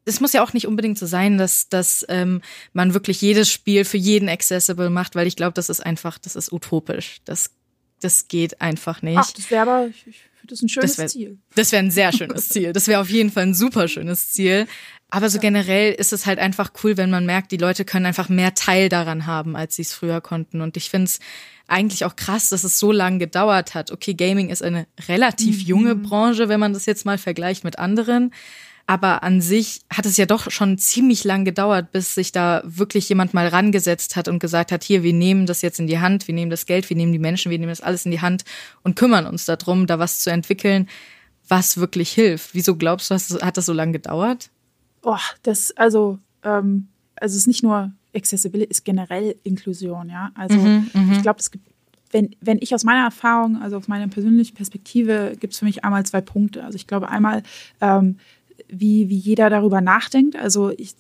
es muss ja auch nicht unbedingt so sein, dass, dass ähm, man wirklich jedes Spiel für jeden accessible macht, weil ich glaube, das ist einfach, das ist utopisch. Das, das geht einfach nicht. Ach, das wäre aber, ich, ich finde das ein schönes das wär, Ziel. Das wäre ein sehr schönes Ziel. Das wäre auf jeden Fall ein super schönes Ziel. Aber so ja. generell ist es halt einfach cool, wenn man merkt, die Leute können einfach mehr Teil daran haben, als sie es früher konnten. Und ich finde es eigentlich auch krass, dass es so lange gedauert hat. Okay, Gaming ist eine relativ mhm. junge Branche, wenn man das jetzt mal vergleicht mit anderen. Aber an sich hat es ja doch schon ziemlich lang gedauert, bis sich da wirklich jemand mal rangesetzt hat und gesagt hat, hier, wir nehmen das jetzt in die Hand, wir nehmen das Geld, wir nehmen die Menschen, wir nehmen das alles in die Hand und kümmern uns darum, da was zu entwickeln, was wirklich hilft. Wieso glaubst du, hat das so lange gedauert? Oh, das, also, ähm, also es ist nicht nur Accessibility, ist generell Inklusion, ja. Also mhm, mhm. ich glaube, es gibt wenn, wenn ich aus meiner Erfahrung, also aus meiner persönlichen Perspektive, gibt es für mich einmal zwei Punkte. Also ich glaube einmal, ähm, wie, wie jeder darüber nachdenkt. Also ich,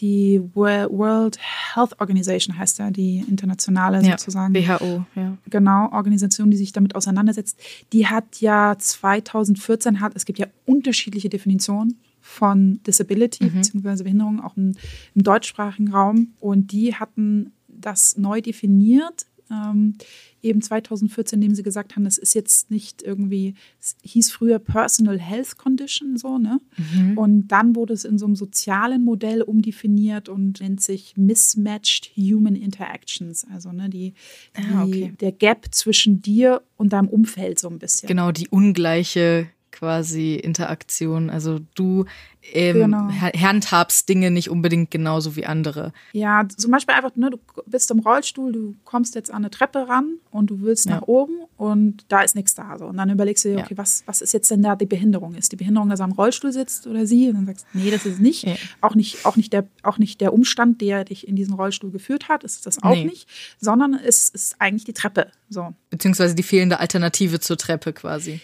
die World Health Organization heißt ja, die internationale ja, sozusagen. WHO, ja. Genau, Organisation, die sich damit auseinandersetzt. Die hat ja 2014, hat, es gibt ja unterschiedliche Definitionen von Disability mhm. bzw. Behinderung, auch im, im deutschsprachigen Raum. Und die hatten das neu definiert. Ähm, eben 2014, indem sie gesagt haben, das ist jetzt nicht irgendwie, es hieß früher Personal Health Condition, so, ne? Mhm. Und dann wurde es in so einem sozialen Modell umdefiniert und nennt sich Mismatched Human Interactions, also ne, die, ah, okay. der Gap zwischen dir und deinem Umfeld so ein bisschen. Genau, die ungleiche quasi Interaktion. Also du ähm, genau. handhabst Dinge nicht unbedingt genauso wie andere. Ja, zum Beispiel einfach, ne, du bist im Rollstuhl, du kommst jetzt an eine Treppe ran und du willst ja. nach oben und da ist nichts da. So. Und dann überlegst du dir, okay, ja. was, was ist jetzt denn da die Behinderung? Ist die Behinderung, dass er am Rollstuhl sitzt oder sie? Und dann sagst du, nee, das ist es nicht. Ja. Auch nicht. Auch nicht der, auch nicht der Umstand, der dich in diesen Rollstuhl geführt hat, ist das auch nee. nicht, sondern es ist eigentlich die Treppe. So. Beziehungsweise die fehlende Alternative zur Treppe quasi.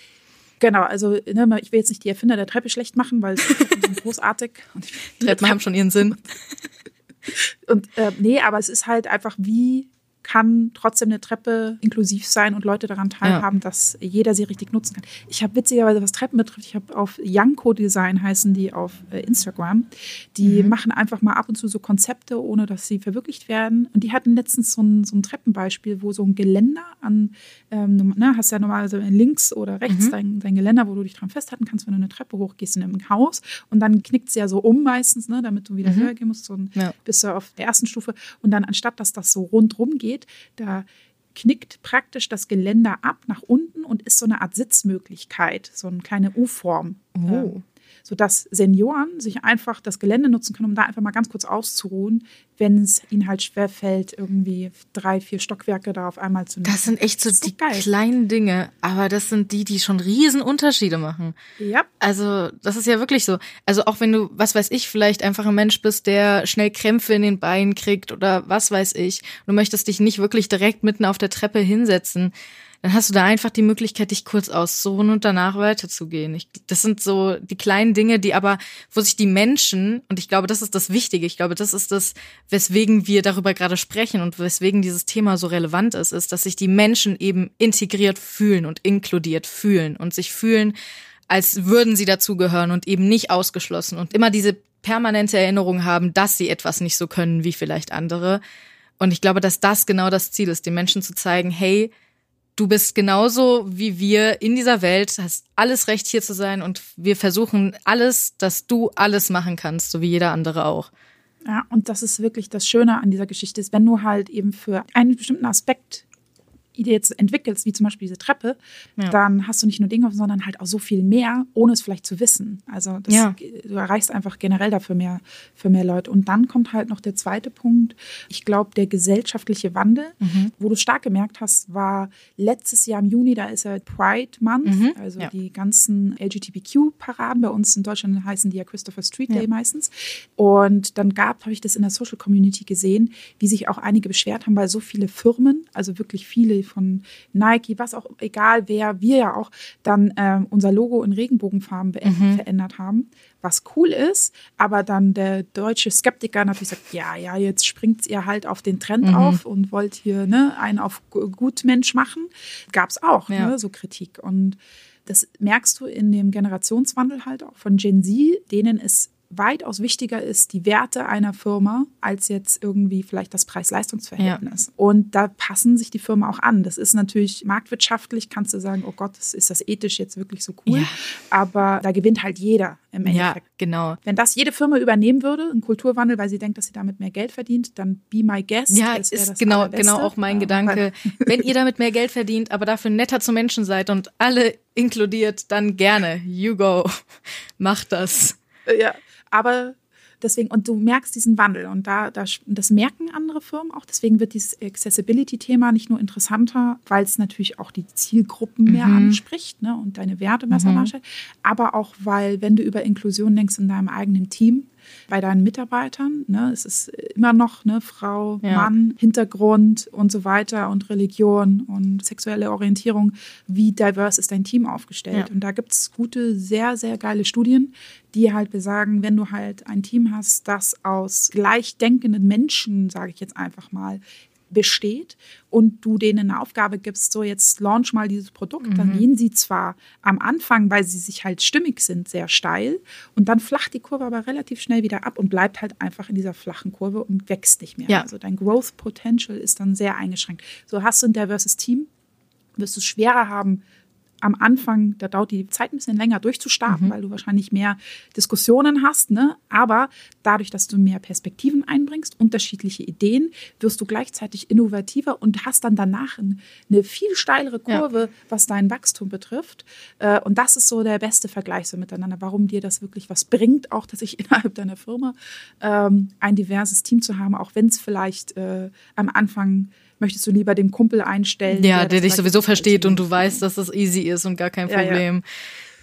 Genau, also ne, ich will jetzt nicht die Erfinder der Treppe schlecht machen, weil sie sind großartig. Und Treppen haben schon ihren Sinn. Und äh, nee, aber es ist halt einfach wie kann trotzdem eine Treppe inklusiv sein und Leute daran teilhaben, ja. dass jeder sie richtig nutzen kann. Ich habe witzigerweise, was Treppen betrifft, ich habe auf Yanko Design heißen die auf äh, Instagram. Die mhm. machen einfach mal ab und zu so Konzepte, ohne dass sie verwirklicht werden. Und die hatten letztens so ein, so ein Treppenbeispiel, wo so ein Geländer an, ähm, ne, hast ja normalerweise links oder rechts mhm. dein, dein Geländer, wo du dich dran festhalten kannst, wenn du eine Treppe hochgehst in einem Haus. Und dann knickt es ja so um meistens, ne, damit du wieder mhm. höher gehen musst. So ein, ja. Bist du auf der ersten Stufe. Und dann anstatt, dass das so rundrum geht, geht, da knickt praktisch das Geländer ab nach unten und ist so eine Art Sitzmöglichkeit, so eine kleine U-Form. Oh sodass Senioren sich einfach das Gelände nutzen können, um da einfach mal ganz kurz auszuruhen, wenn es ihnen halt schwerfällt, irgendwie drei, vier Stockwerke da auf einmal zu nehmen. Das sind echt so, so die geil. kleinen Dinge, aber das sind die, die schon riesen Unterschiede machen. Ja. Also, das ist ja wirklich so. Also, auch wenn du, was weiß ich, vielleicht einfach ein Mensch bist, der schnell Krämpfe in den Beinen kriegt oder was weiß ich, du möchtest dich nicht wirklich direkt mitten auf der Treppe hinsetzen dann hast du da einfach die Möglichkeit, dich kurz auszuruhen und danach weiterzugehen. Ich, das sind so die kleinen Dinge, die aber, wo sich die Menschen, und ich glaube, das ist das Wichtige, ich glaube, das ist das, weswegen wir darüber gerade sprechen und weswegen dieses Thema so relevant ist, ist, dass sich die Menschen eben integriert fühlen und inkludiert fühlen und sich fühlen, als würden sie dazugehören und eben nicht ausgeschlossen und immer diese permanente Erinnerung haben, dass sie etwas nicht so können wie vielleicht andere. Und ich glaube, dass das genau das Ziel ist, den Menschen zu zeigen, hey, du bist genauso wie wir in dieser Welt, hast alles Recht hier zu sein und wir versuchen alles, dass du alles machen kannst, so wie jeder andere auch. Ja, und das ist wirklich das Schöne an dieser Geschichte, ist, wenn du halt eben für einen bestimmten Aspekt Idee jetzt entwickelst, wie zum Beispiel diese Treppe, ja. dann hast du nicht nur Dinge, sondern halt auch so viel mehr, ohne es vielleicht zu wissen. Also das, ja. du erreichst einfach generell dafür mehr, für mehr Leute. Und dann kommt halt noch der zweite Punkt. Ich glaube, der gesellschaftliche Wandel, mhm. wo du stark gemerkt hast, war letztes Jahr im Juni, da ist ja Pride Month, mhm. also ja. die ganzen LGBTQ-Paraden. Bei uns in Deutschland heißen die ja Christopher Street Day meistens. Und dann gab, habe ich das in der Social Community gesehen, wie sich auch einige beschwert haben, weil so viele Firmen, also wirklich viele von Nike, was auch egal wer, wir ja auch dann ähm, unser Logo in Regenbogenfarben mhm. verändert haben, was cool ist, aber dann der deutsche Skeptiker natürlich sagt, ja, ja, jetzt springt ihr halt auf den Trend mhm. auf und wollt hier ne, einen auf Gutmensch machen. Gab es auch, ja. ne, so Kritik. Und das merkst du in dem Generationswandel halt auch von Gen Z, denen es weitaus wichtiger ist die Werte einer Firma als jetzt irgendwie vielleicht das Preis-Leistungs-Verhältnis. Ja. Und da passen sich die Firmen auch an. Das ist natürlich marktwirtschaftlich, kannst du sagen, oh Gott, ist das ethisch jetzt wirklich so cool. Ja. Aber da gewinnt halt jeder im Endeffekt. Ja, genau. Wenn das jede Firma übernehmen würde, ein Kulturwandel, weil sie denkt, dass sie damit mehr Geld verdient, dann be my guest. Ja, ist genau, genau auch mein Gedanke. Wenn ihr damit mehr Geld verdient, aber dafür netter zu Menschen seid und alle inkludiert, dann gerne. You go. Macht das. Ja. Aber deswegen, und du merkst diesen Wandel und da, da das merken andere Firmen auch. Deswegen wird dieses Accessibility-Thema nicht nur interessanter, weil es natürlich auch die Zielgruppen mehr mhm. anspricht ne, und deine Werte besser mhm. darstellt, aber auch, weil, wenn du über Inklusion denkst in deinem eigenen Team, bei deinen Mitarbeitern. Ne? Es ist immer noch ne, Frau, ja. Mann, Hintergrund und so weiter und Religion und sexuelle Orientierung. Wie diverse ist dein Team aufgestellt? Ja. Und da gibt es gute, sehr, sehr geile Studien, die halt besagen, wenn du halt ein Team hast, das aus gleichdenkenden Menschen, sage ich jetzt einfach mal, besteht und du denen eine Aufgabe gibst, so jetzt launch mal dieses Produkt, mhm. dann gehen sie zwar am Anfang, weil sie sich halt stimmig sind, sehr steil und dann flacht die Kurve aber relativ schnell wieder ab und bleibt halt einfach in dieser flachen Kurve und wächst nicht mehr. Ja. Also dein Growth Potential ist dann sehr eingeschränkt. So hast du ein diverses Team, wirst du es schwerer haben, am Anfang, da dauert die Zeit ein bisschen länger durchzustarten, mhm. weil du wahrscheinlich mehr Diskussionen hast. Ne? Aber dadurch, dass du mehr Perspektiven einbringst, unterschiedliche Ideen, wirst du gleichzeitig innovativer und hast dann danach eine viel steilere Kurve, ja. was dein Wachstum betrifft. Äh, und das ist so der beste Vergleich so miteinander, warum dir das wirklich was bringt, auch dass ich innerhalb deiner Firma ähm, ein diverses Team zu haben, auch wenn es vielleicht äh, am Anfang möchtest du lieber den Kumpel einstellen. Ja, der, der dich sowieso versteht und du weißt, dass das easy ist und gar kein Problem.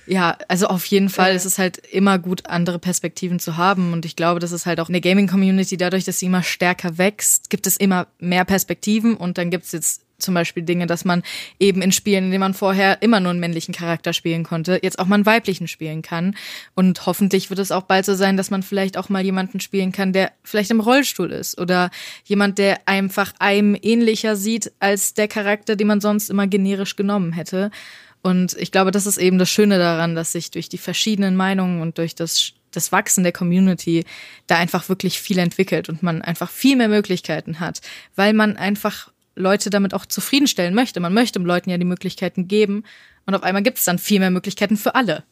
Ja, ja. ja also auf jeden Fall ja. ist es halt immer gut, andere Perspektiven zu haben. Und ich glaube, das ist halt auch eine Gaming-Community, dadurch, dass sie immer stärker wächst, gibt es immer mehr Perspektiven und dann gibt es jetzt zum Beispiel Dinge, dass man eben in Spielen, in denen man vorher immer nur einen männlichen Charakter spielen konnte, jetzt auch mal einen weiblichen spielen kann. Und hoffentlich wird es auch bald so sein, dass man vielleicht auch mal jemanden spielen kann, der vielleicht im Rollstuhl ist oder jemand, der einfach einem ähnlicher sieht als der Charakter, den man sonst immer generisch genommen hätte. Und ich glaube, das ist eben das Schöne daran, dass sich durch die verschiedenen Meinungen und durch das, das Wachsen der Community da einfach wirklich viel entwickelt und man einfach viel mehr Möglichkeiten hat, weil man einfach Leute damit auch zufriedenstellen möchte. Man möchte Leuten ja die Möglichkeiten geben und auf einmal gibt es dann viel mehr Möglichkeiten für alle.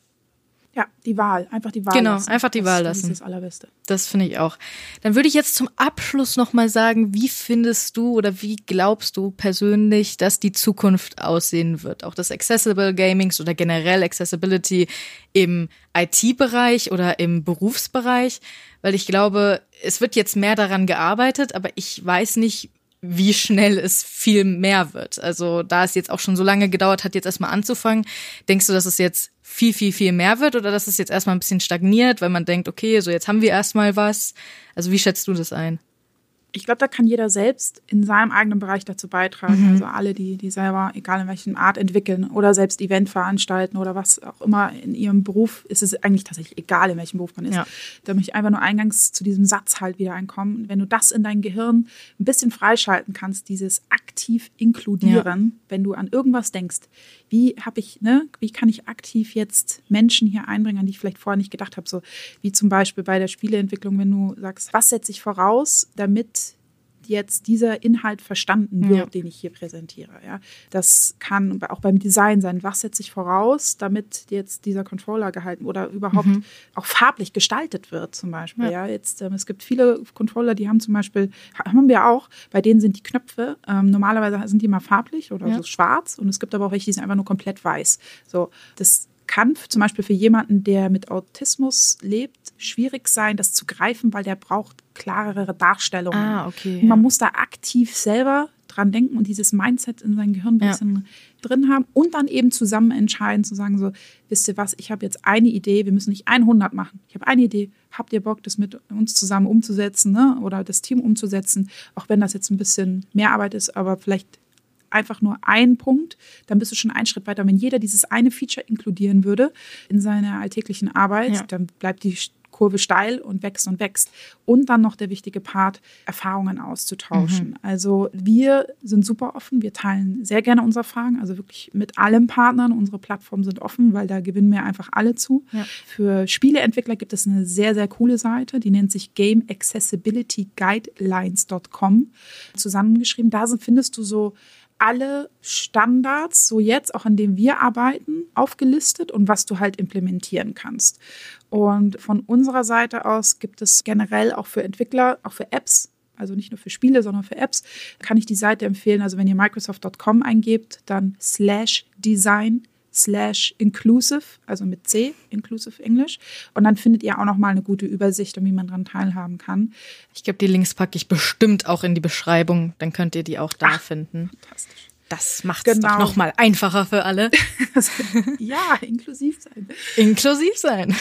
Ja, die Wahl, einfach die Wahl genau, lassen. einfach die das, Wahl Das lassen. ist das Allerbeste. Das finde ich auch. Dann würde ich jetzt zum Abschluss nochmal sagen, wie findest du oder wie glaubst du persönlich, dass die Zukunft aussehen wird? Auch das Accessible Gamings oder generell Accessibility im IT-Bereich oder im Berufsbereich? Weil ich glaube, es wird jetzt mehr daran gearbeitet, aber ich weiß nicht, wie schnell es viel mehr wird. Also da es jetzt auch schon so lange gedauert hat, jetzt erstmal anzufangen, denkst du, dass es jetzt viel, viel, viel mehr wird oder dass es jetzt erstmal ein bisschen stagniert, weil man denkt, okay, so jetzt haben wir erstmal was. Also wie schätzt du das ein? Ich glaube, da kann jeder selbst in seinem eigenen Bereich dazu beitragen. Mhm. Also alle, die, die selber, egal in welchen Art entwickeln oder selbst Event veranstalten oder was auch immer in ihrem Beruf, ist es eigentlich tatsächlich egal, in welchem Beruf man ist. Ja. Da möchte ich einfach nur eingangs zu diesem Satz halt wieder einkommen. Wenn du das in dein Gehirn ein bisschen freischalten kannst, dieses aktiv inkludieren, wenn du an irgendwas denkst, wie habe ich, ne, wie kann ich aktiv jetzt Menschen hier einbringen, an die ich vielleicht vorher nicht gedacht habe, so wie zum Beispiel bei der Spieleentwicklung, wenn du sagst, was setze ich voraus, damit jetzt dieser Inhalt verstanden wird, Ja. den ich hier präsentiere. Ja, das kann auch beim Design sein. Was setze ich voraus, damit jetzt dieser Controller gehalten oder überhaupt auch farblich gestaltet wird, zum Beispiel. Mhm. Ja. Ja, jetzt ähm, es gibt viele Controller, die haben zum Beispiel haben wir auch. Bei denen sind die Knöpfe ähm, normalerweise sind die mal farblich oder so schwarz und es gibt aber auch welche, die sind einfach nur komplett weiß. So das kann zum Beispiel für jemanden, der mit Autismus lebt, schwierig sein, das zu greifen, weil der braucht klarere Darstellungen. Ah, okay, Und man ja. muss da aktiv selber dran denken und dieses Mindset in sein Gehirn ein Ja. bisschen drin haben und dann eben zusammen entscheiden, zu sagen so, wisst ihr was, ich habe jetzt eine Idee, wir müssen nicht 100 machen. Ich habe eine Idee, habt ihr Bock, das mit uns zusammen umzusetzen ne? oder das Team umzusetzen, auch wenn das jetzt ein bisschen mehr Arbeit ist, aber vielleicht einfach nur ein Punkt, dann bist du schon einen Schritt weiter. Wenn jeder dieses eine Feature inkludieren würde in seiner alltäglichen Arbeit, Ja. dann bleibt die Kurve steil und wächst und wächst. Und dann noch der wichtige Part, Erfahrungen auszutauschen. Also wir sind super offen, wir teilen sehr gerne unsere Fragen, also wirklich mit allen Partnern. Unsere Plattformen sind offen, weil da gewinnen wir einfach alle zu. Ja. Für Spieleentwickler gibt es eine sehr, sehr coole Seite, die nennt sich Game Accessibility Guidelines.com zusammengeschrieben. Da findest du so alle Standards, so jetzt auch an denen wir arbeiten, aufgelistet und was du halt implementieren kannst. Und von unserer Seite aus gibt es generell auch für Entwickler, auch für Apps, also nicht nur für Spiele, sondern für Apps, kann ich die Seite empfehlen. Also wenn ihr Microsoft.com eingebt, dann slash design slash inclusive, also mit C, inclusive Englisch. Und dann findet ihr auch nochmal eine gute Übersicht, und wie man daran teilhaben kann. Ich glaube, die Links packe ich bestimmt auch in die Beschreibung, dann könnt ihr die auch da Ach. finden. Fantastisch. Das macht es Genau. doch noch mal einfacher für alle. ja, inklusiv sein. Inklusiv sein.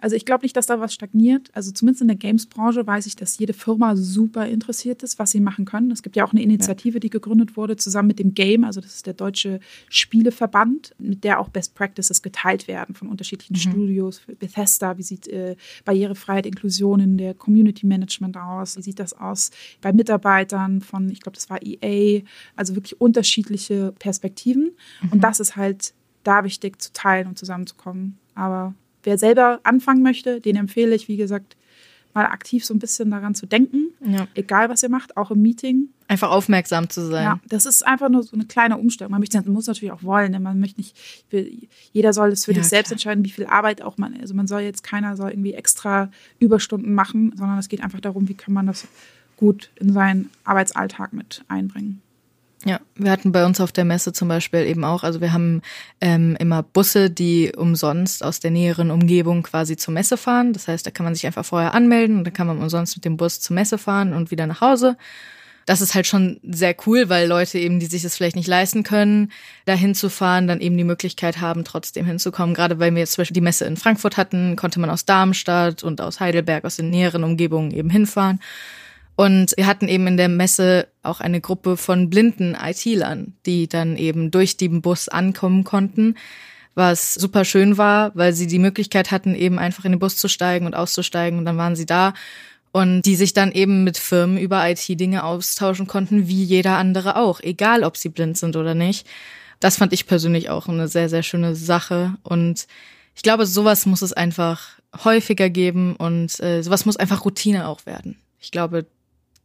Also ich glaube nicht, dass da was stagniert. Also zumindest in der Games-Branche weiß ich, dass jede Firma super interessiert ist, was sie machen können. Es gibt ja auch eine Initiative, die gegründet wurde, zusammen mit dem Game, also das ist der deutsche Spieleverband, mit der auch Best Practices geteilt werden von unterschiedlichen Studios. Für Bethesda, wie sieht äh, Barrierefreiheit, Inklusion in der Community Management aus? Wie sieht das aus bei Mitarbeitern von, ich glaube, das war EA, also wirklich unterschiedliche Perspektiven. Und das ist halt da wichtig zu teilen und zusammenzukommen. Aber wer selber anfangen möchte, den empfehle ich, wie gesagt, mal aktiv so ein bisschen daran zu denken. Ja. Egal, was ihr macht, auch im Meeting. Einfach aufmerksam zu sein. Ja, das ist einfach nur so eine kleine Umstellung. Man möchte, muss natürlich auch wollen. denn Man möchte nicht, will, jeder soll es für Ja, sich selbst klar. entscheiden, wie viel Arbeit auch man, also man soll jetzt keiner soll irgendwie extra Überstunden machen, sondern es geht einfach darum, wie kann man das gut in seinen Arbeitsalltag mit einbringen. Ja, wir hatten bei uns auf der Messe zum Beispiel eben auch, also wir haben ähm, immer Busse, die umsonst aus der näheren Umgebung quasi zur Messe fahren. Das heißt, da kann man sich einfach vorher anmelden und dann kann man umsonst mit dem Bus zur Messe fahren und wieder nach Hause. Das ist halt schon sehr cool, weil Leute eben, die sich das vielleicht nicht leisten können, da hinzufahren, dann eben die Möglichkeit haben, trotzdem hinzukommen. Gerade weil wir jetzt zum Beispiel die Messe in Frankfurt hatten, konnte man aus Darmstadt und aus Heidelberg, aus den näheren Umgebungen eben hinfahren. Und wir hatten eben in der Messe auch eine Gruppe von blinden IT-Lern, die dann eben durch den Bus ankommen konnten, was super schön war, weil sie die Möglichkeit hatten, eben einfach in den Bus zu steigen und auszusteigen und dann waren sie da und die sich dann eben mit Firmen über IT-Dinge austauschen konnten, wie jeder andere auch, egal ob sie blind sind oder nicht. Das fand ich persönlich auch eine sehr, sehr schöne Sache und ich glaube, sowas muss es einfach häufiger geben und äh, sowas muss einfach Routine auch werden. Ich glaube,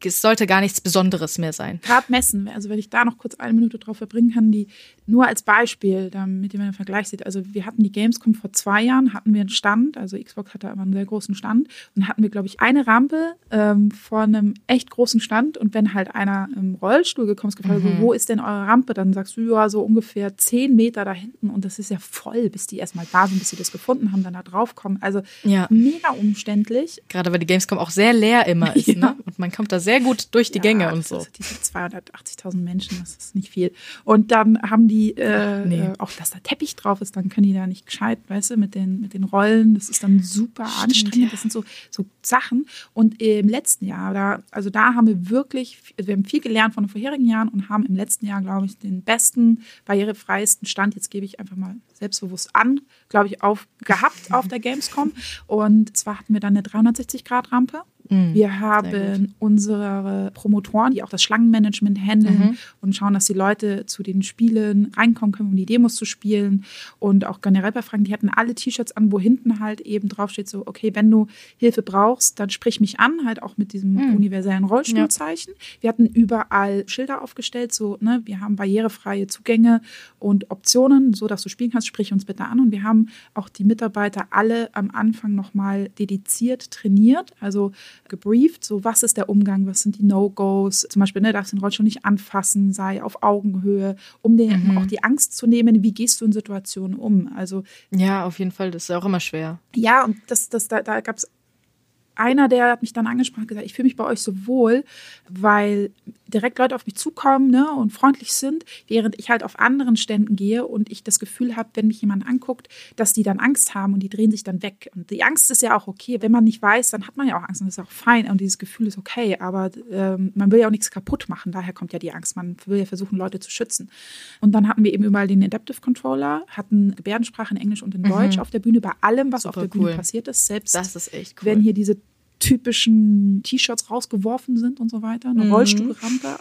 es sollte gar nichts Besonderes mehr sein. Gerade Messen, also wenn ich da noch kurz eine Minute drauf verbringen kann, die nur als Beispiel, damit ihr einen Vergleich seht. Also wir hatten die Gamescom vor zwei Jahren, hatten wir einen Stand, also Xbox hatte aber einen sehr großen Stand und hatten wir, glaube ich, eine Rampe ähm, vor einem echt großen Stand und wenn halt einer im Rollstuhl gekommen ist, gefragt, mhm. wo ist denn eure Rampe, dann sagst du, ja, so ungefähr zehn Meter da hinten und das ist ja voll, bis die erstmal da sind, bis sie das gefunden haben, dann da drauf kommen. Also ja. mega umständlich. Gerade weil die Gamescom auch sehr leer immer ist, ja. ne? Und man kommt da sehr gut durch die ja, Gänge und so. Diese 280.000 Menschen, das ist nicht viel. Und dann haben die, äh, nee. äh, auch dass da Teppich drauf ist, dann können die da nicht gescheit, weißt du, mit den, mit den Rollen. Das ist dann super Stimmt, anstrengend. Ja. Das sind so, so Sachen. Und im letzten Jahr, da, also da haben wir wirklich, wir haben viel gelernt von den vorherigen Jahren und haben im letzten Jahr, glaube ich, den besten, barrierefreisten Stand, jetzt gebe ich einfach mal selbstbewusst an, glaube ich, auf, gehabt auf der Gamescom. Und zwar hatten wir dann eine 360-Grad-Rampe Mhm. Wir haben unsere Promotoren, die auch das Schlangenmanagement handeln mhm. und schauen, dass die Leute zu den Spielen reinkommen können, um die Demos zu spielen. Und auch generell bei Fragen, die hatten alle T-Shirts an, wo hinten halt eben draufsteht, so, okay, wenn du Hilfe brauchst, dann sprich mich an, halt auch mit diesem mhm. universellen Rollstuhlzeichen. Ja. Wir hatten überall Schilder aufgestellt, so, ne, wir haben barrierefreie Zugänge und Optionen, so dass du spielen kannst, sprich uns bitte an. Und wir haben auch die Mitarbeiter alle am Anfang nochmal dediziert trainiert. Also gebrieft, so was ist der Umgang, was sind die No-Gos, zum Beispiel, ne, darfst den Rollstuhl nicht anfassen, sei auf Augenhöhe, um den, mhm. auch die Angst zu nehmen, wie gehst du in Situationen um, also. Ja, auf jeden Fall, das ist auch immer schwer. Ja, und das, das, da, da gab es einer, der hat mich dann angesprochen und gesagt, ich fühle mich bei euch so wohl, weil direkt Leute auf mich zukommen ne, und freundlich sind, während ich halt auf anderen Ständen gehe und ich das Gefühl habe, wenn mich jemand anguckt, dass die dann Angst haben und die drehen sich dann weg. Und die Angst ist ja auch okay. Wenn man nicht weiß, dann hat man ja auch Angst und das ist auch fein und dieses Gefühl ist okay, aber ähm, man will ja auch nichts kaputt machen. Daher kommt ja die Angst. Man will ja versuchen, Leute zu schützen. Und dann hatten wir eben überall den Adaptive Controller, hatten Gebärdensprache in Englisch und in mhm. Deutsch auf der Bühne, bei allem, was Super auf der cool. Bühne passiert ist. Selbst das ist echt cool. wenn hier diese typischen T-Shirts rausgeworfen sind und so weiter. Eine mhm. Rollstuhlrampe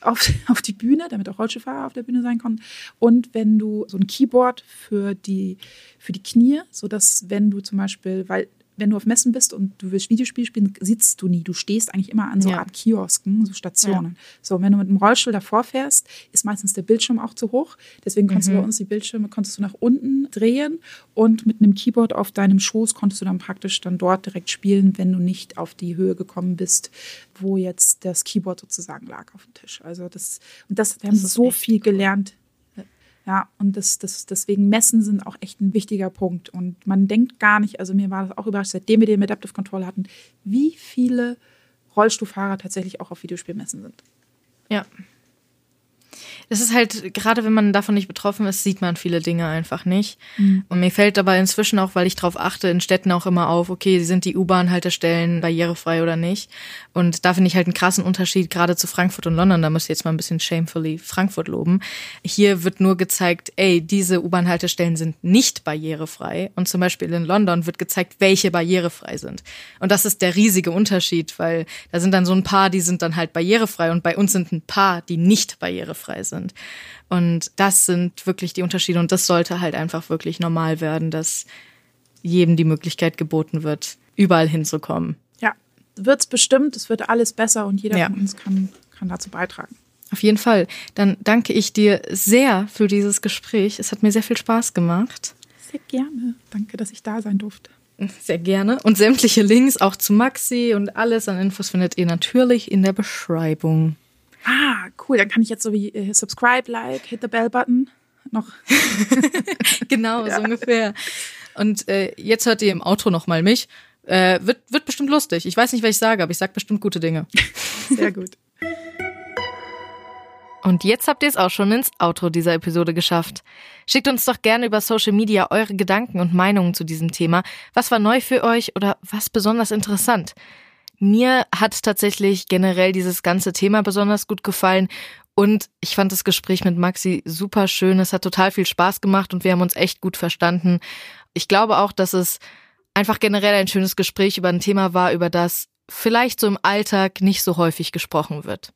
auf, auf die Bühne, damit auch Rollstuhlfahrer auf der Bühne sein konnten. Und wenn du so ein Keyboard für die, für die Knie, sodass wenn du zum Beispiel, weil wenn du auf Messen bist und du willst Videospiel spielen, sitzt du nie. Du stehst eigentlich immer an so ja. Art Kiosken, so Stationen. Ja. So, wenn du mit dem Rollstuhl davor fährst, ist meistens der Bildschirm auch zu hoch. Deswegen konntest mhm. du bei uns die Bildschirme konntest du nach unten drehen und mit einem Keyboard auf deinem Schoß konntest du dann praktisch dann dort direkt spielen, wenn du nicht auf die Höhe gekommen bist, wo jetzt das Keyboard sozusagen lag auf dem Tisch. Also das und das, wir haben so viel cool. gelernt ja, und das, das, deswegen Messen sind auch echt ein wichtiger Punkt. Und man denkt gar nicht, also mir war das auch überrascht, seitdem wir den Adaptive Control hatten, wie viele Rollstuhlfahrer tatsächlich auch auf Videospielmessen sind. Ja, es ist halt, gerade wenn man davon nicht betroffen ist, sieht man viele Dinge einfach nicht. Mhm. Und mir fällt aber inzwischen auch, weil ich darauf achte, in Städten auch immer auf, okay, sind die U-Bahn-Haltestellen barrierefrei oder nicht. Und da finde ich halt einen krassen Unterschied, gerade zu Frankfurt und London. Da muss ich jetzt mal ein bisschen shamefully Frankfurt loben. Hier wird nur gezeigt, ey, diese U-Bahn-Haltestellen sind nicht barrierefrei. Und zum Beispiel in London wird gezeigt, welche barrierefrei sind. Und das ist der riesige Unterschied, weil da sind dann so ein paar, die sind dann halt barrierefrei und bei uns sind ein paar, die nicht barrierefrei sind sind. Und das sind wirklich die Unterschiede und das sollte halt einfach wirklich normal werden, dass jedem die Möglichkeit geboten wird, überall hinzukommen. Ja, wird's bestimmt, es wird alles besser und jeder ja. von uns kann, kann dazu beitragen. Auf jeden Fall. Dann danke ich dir sehr für dieses Gespräch. Es hat mir sehr viel Spaß gemacht. Sehr gerne. Danke, dass ich da sein durfte. Sehr gerne. Und sämtliche Links auch zu Maxi und alles an Infos findet ihr natürlich in der Beschreibung. Ah, cool. Dann kann ich jetzt so wie äh, subscribe, like, hit the bell button noch. genau, ja. so ungefähr. Und äh, jetzt hört ihr im Outro noch mal mich. Äh, wird, wird bestimmt lustig. Ich weiß nicht, was ich sage, aber ich sage bestimmt gute Dinge. Sehr gut. Und jetzt habt ihr es auch schon ins Outro dieser Episode geschafft. Schickt uns doch gerne über Social Media eure Gedanken und Meinungen zu diesem Thema. Was war neu für euch oder was besonders interessant? Mir hat tatsächlich generell dieses ganze Thema besonders gut gefallen und ich fand das Gespräch mit Maxi super schön. Es hat total viel Spaß gemacht und wir haben uns echt gut verstanden. Ich glaube auch, dass es einfach generell ein schönes Gespräch über ein Thema war, über das vielleicht so im Alltag nicht so häufig gesprochen wird.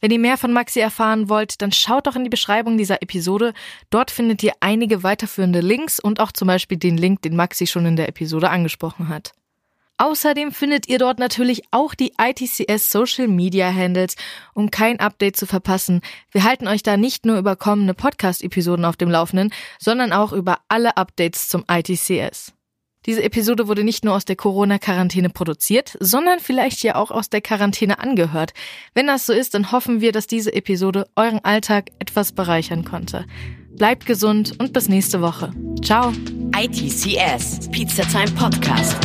Wenn ihr mehr von Maxi erfahren wollt, dann schaut doch in die Beschreibung dieser Episode. Dort findet ihr einige weiterführende Links und auch zum Beispiel den Link, den Maxi schon in der Episode angesprochen hat. Außerdem findet ihr dort natürlich auch die ITCS Social Media Handles, um kein Update zu verpassen. Wir halten euch da nicht nur über kommende Podcast-Episoden auf dem Laufenden, sondern auch über alle Updates zum ITCS. Diese Episode wurde nicht nur aus der Corona-Quarantäne produziert, sondern vielleicht ja auch aus der Quarantäne angehört. Wenn das so ist, dann hoffen wir, dass diese Episode euren Alltag etwas bereichern konnte. Bleibt gesund und bis nächste Woche. Ciao. ITCS, Pizza Time Podcast.